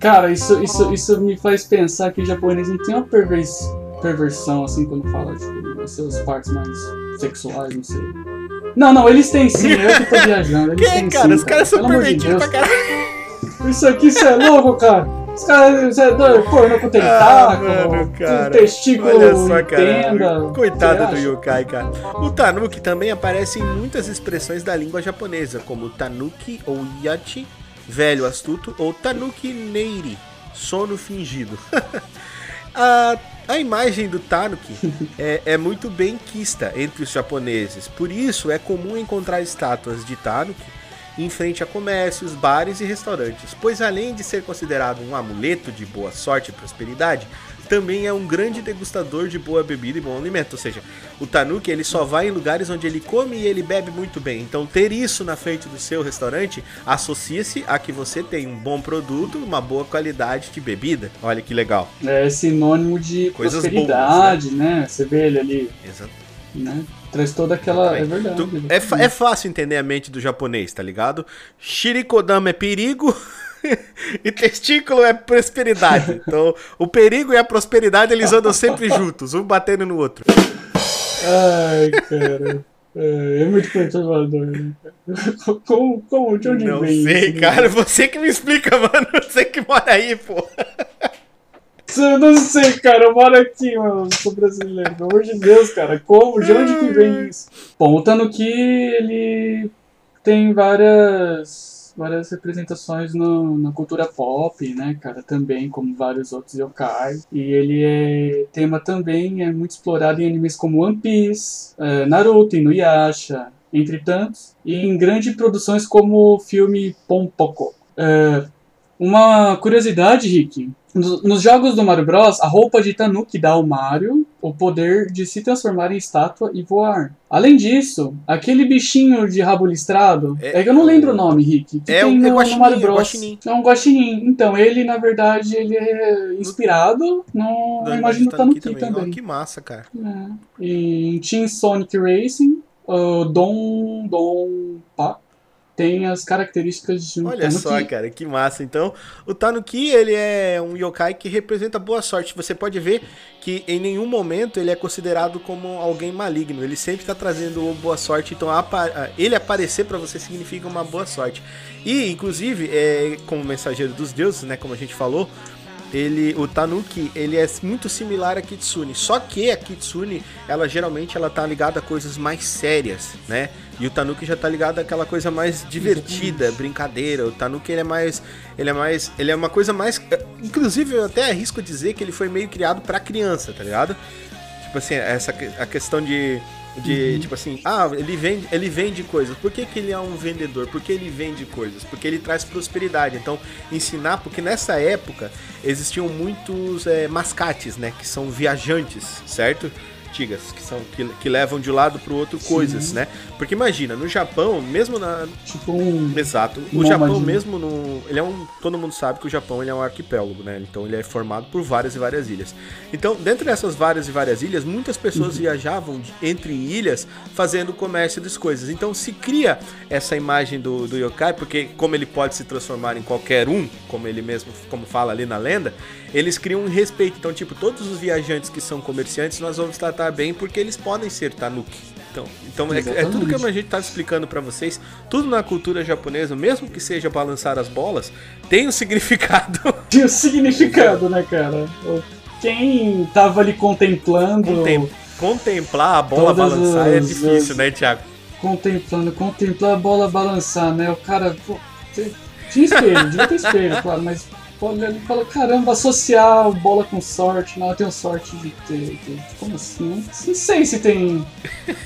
Cara, isso, isso, isso me faz pensar que o japonês não tem uma pervers, perversão, assim, quando fala, tipo, suas partes mais sexuais, não sei. Não, não, eles têm sim, eu que tô viajando. Eles Que, têm cara? sim, Os caras são de pervertidos Deus. pra caralho. Isso aqui, isso é louco, cara. Os caras, é doido, pornô com tentáculo, Ah, mano, cara. testículo Olha só, cara. tenda. Coitado do yokai, cara. O tanuki também aparece em muitas expressões da língua japonesa, como tanuki ou yachi, velho astuto, ou tanuki neiri, sono fingido. a, a imagem do tanuki é, é muito bem quista entre os japoneses, por isso é comum encontrar estátuas de tanuki em frente a comércios, bares e restaurantes, pois além de ser considerado um amuleto de boa sorte e prosperidade, também é um grande degustador de boa bebida e bom alimento. Ou seja, o tanuki ele só vai em lugares onde ele come e ele bebe muito bem. Então ter isso na frente do seu restaurante associa-se a que você tem um bom produto, uma boa qualidade de bebida. Olha que legal. É sinônimo de Coisas prosperidade, né? Você vê ele ali, Exato. né? Traz toda aquela. É verdade. Tu- é, é fácil entender a mente do japonês, tá ligado? Shirikodama é perigo e testículo é prosperidade. Então, o perigo e a prosperidade eles andam sempre juntos, um batendo no outro. Ai, cara. É, é muito perturbador, né? Como, como, de onde Não vem sei, isso? né? cara. Você que me explica, mano. Você que mora aí, pô. Eu não sei, cara. Eu moro aqui, mano. Sou brasileiro. Pelo amor de Deus, cara. Como? De onde que vem isso? Bom, o Tanuki, ele tem várias, várias representações no, na cultura pop, né, cara? Também, como vários outros yokai. E ele é tema também, é muito explorado em animes como One Piece, eh, Naruto, Inuyasha, entre tantos. E em grandes produções como o filme Pompoko. Eh, uma curiosidade, Rick. Nos nos jogos do Mario Bros, a roupa de Tanuki dá ao Mario o poder de se transformar em estátua e voar. Além disso, aquele bichinho de rabo listrado, É- é, que eu não lembro o nome, Rick, que É tem o- é no, no guaxinim, Mario Bros. guaxinim. É um guaxinim. Então, ele, na verdade, ele é inspirado no, na imagem do Tanuki também. Ó, que massa, cara. É. Em Team Sonic Racing, o Dom Dom Pa tem as características de um Olha Tanuki. só, cara, que massa. Então, o Tanuki, ele é um yokai que representa boa sorte. Você pode ver que em nenhum momento ele é considerado como alguém maligno. Ele sempre está trazendo boa sorte. Então, ele aparecer para você significa uma boa sorte. E, inclusive, é, como mensageiro dos deuses, né, como a gente falou, ele, o Tanuki, ele é muito similar a Kitsune. Só que a Kitsune, ela geralmente ela tá ligada a coisas mais sérias, né? E o Tanuki já tá ligado àquela coisa mais divertida, brincadeira. O Tanuki ele é mais. Ele é mais. Ele é uma coisa mais. Inclusive, eu até arrisco dizer que ele foi meio criado pra criança, tá ligado? Tipo assim, essa a questão de. De, tipo assim, ah, ele vende, ele vende coisas. Por que, que ele é um vendedor? Por que ele vende coisas? Porque ele traz prosperidade. Então, ensinar, porque nessa época existiam muitos é, mascates, né? Que são viajantes, certo? Tigas, que são que, que levam de um lado pro outro coisas, né? Porque imagina, no Japão, mesmo na, Tipo um. Exato. O Japão mesmo no, ele é um, todo mundo sabe que o Japão ele é um arquipélago, né? Então ele é formado por várias e várias ilhas. Então, dentro dessas várias e várias ilhas, muitas pessoas viajavam de- entre ilhas fazendo comércio das coisas. Então se cria essa imagem do, do yokai, porque como ele pode se transformar em qualquer um, como ele mesmo, como fala ali na lenda, eles criam um respeito. Então, tipo, todos os viajantes que são comerciantes, nós vamos tratar bem porque eles podem ser tanuki. Então, então é, é tudo que a gente tá explicando pra vocês. Tudo na cultura japonesa, mesmo que seja balançar as bolas, tem um significado. Tinha o significado, né, cara? Quem tava ali contemplando. Contem- Contemplar a bola balançar é as- difícil, as- né, Thiago? Contemplando, contemplar a bola balançar, né? O cara. Pô, tinha espelho, devia ter espelho, claro, mas olha ele fala, caramba, associar bola com sorte, não, eu tenho sorte de ter. ter- como assim? Não, não sei se tem.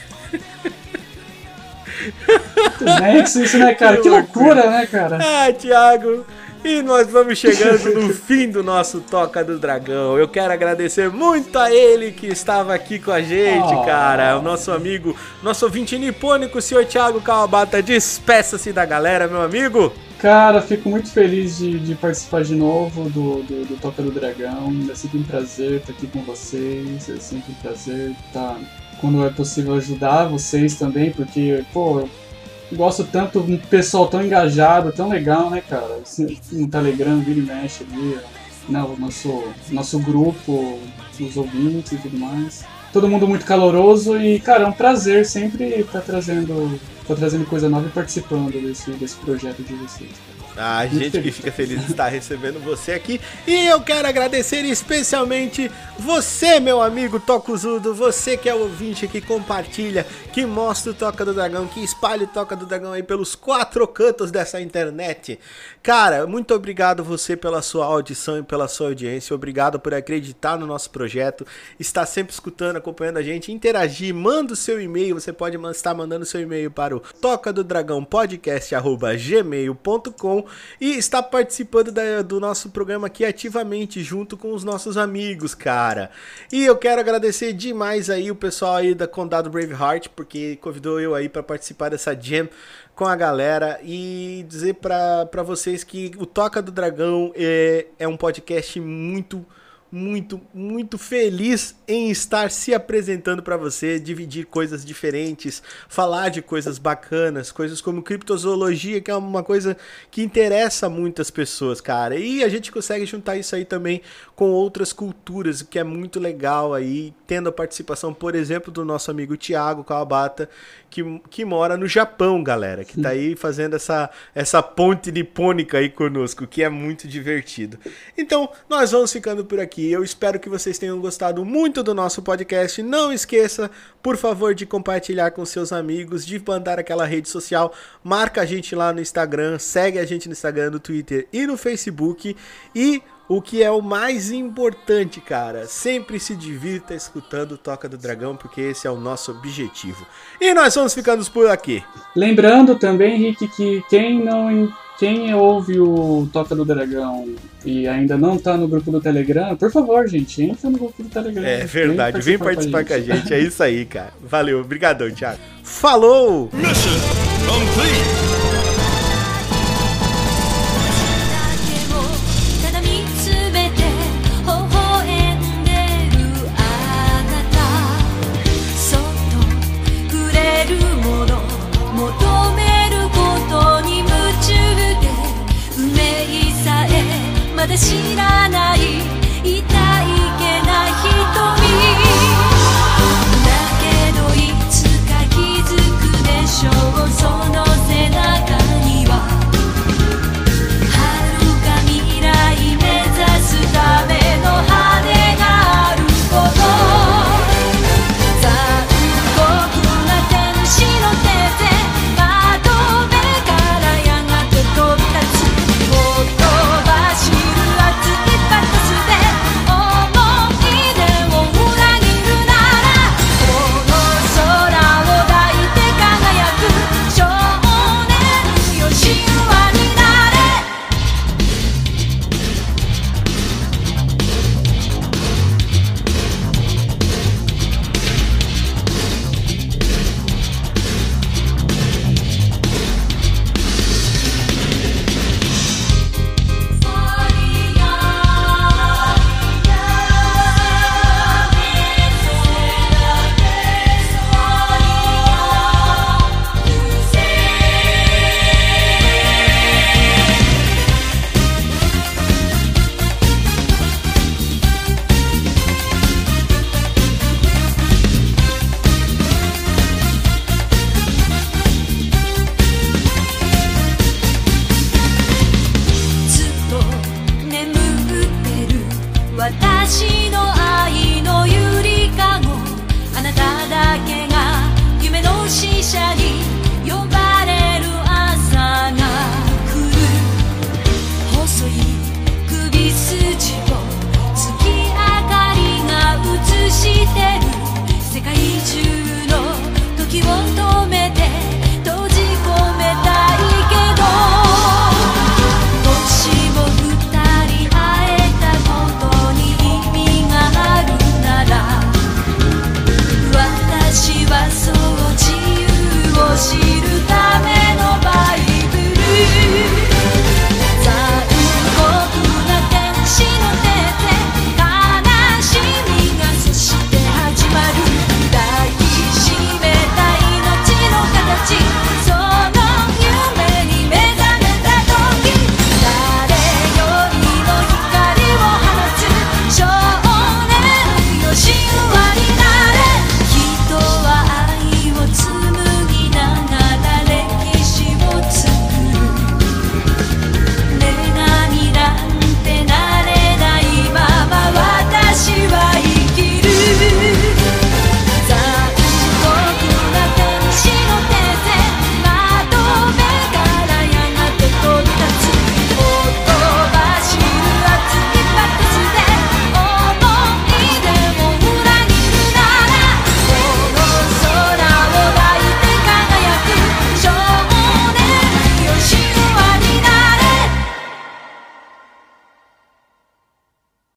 Tem nexo isso, né, cara? Que Que loucura. loucura, né, cara? Ah, Thiago. E nós vamos chegando no fim do nosso Toca do Dragão. Eu quero agradecer muito a ele que estava aqui com a gente, Oh. cara. O nosso amigo, nosso ouvinte nipônico, o senhor Thiago Kawabata. Despeça-se da galera, meu amigo. Cara, fico muito feliz de, de participar de novo do, do, do Toca do Dragão. É sempre um prazer estar aqui com vocês. É sempre um prazer estar, quando é possível, ajudar vocês também, porque, pô, eu gosto tanto de um pessoal tão engajado, tão legal, né, cara? No Telegram, vira e mexe ali, né, o nosso, nosso grupo, os ouvintes e tudo mais. Todo mundo muito caloroso e, cara, é um prazer sempre estar trazendo, tá trazendo coisa nova e participando desse, desse projeto de vocês. A gente que fica feliz de estar recebendo você aqui. E eu quero agradecer especialmente você, meu amigo Tokuzudo, você que é ouvinte que compartilha, que mostra o Toca do Dragão, que espalha o Toca do Dragão aí pelos quatro cantos dessa internet. Cara, muito obrigado você pela sua audição e pela sua audiência. Obrigado por acreditar no nosso projeto, estar sempre escutando, acompanhando a gente, interagir, manda o seu e-mail, você pode estar mandando seu e-mail para o toca do dragão podcast@gmail.com e está participando da- do nosso programa aqui ativamente junto com os nossos amigos, cara. E eu quero agradecer demais aí o pessoal aí da Condado Braveheart porque convidou eu aí para participar dessa jam com a galera e dizer pra vocês que o Toca do Dragão é, é um podcast muito muito, muito feliz em estar se apresentando para você, dividir coisas diferentes, falar de coisas bacanas, coisas como criptozoologia, que é uma coisa que interessa muitas pessoas, cara. E a gente consegue juntar isso aí também com outras culturas, o que é muito legal aí, tendo a participação, por exemplo, do nosso amigo Thiago Kawabata, que, que mora no Japão, galera, que tá aí fazendo essa, essa ponte nipônica aí conosco, que é muito divertido. Então, nós vamos ficando por aqui. Eu espero que vocês tenham gostado muito do nosso podcast. Não esqueça, por favor, de compartilhar com seus amigos, de mandar aquela rede social. Marca a gente lá no Instagram, segue a gente no Instagram, no Twitter e no Facebook. E o que é o mais importante, cara, sempre se divirta escutando o Toca do Dragão, porque esse é o nosso objetivo. E nós vamos ficando por aqui. Lembrando também, Henrique, que quem não quem ouve o Toca do Dragão e ainda não tá no grupo do Telegram, por favor, gente, entra no grupo do Telegram. É verdade, vem participar com a gente. É isso aí, cara. Valeu, obrigadão, Thiago. Falou! Mission complete.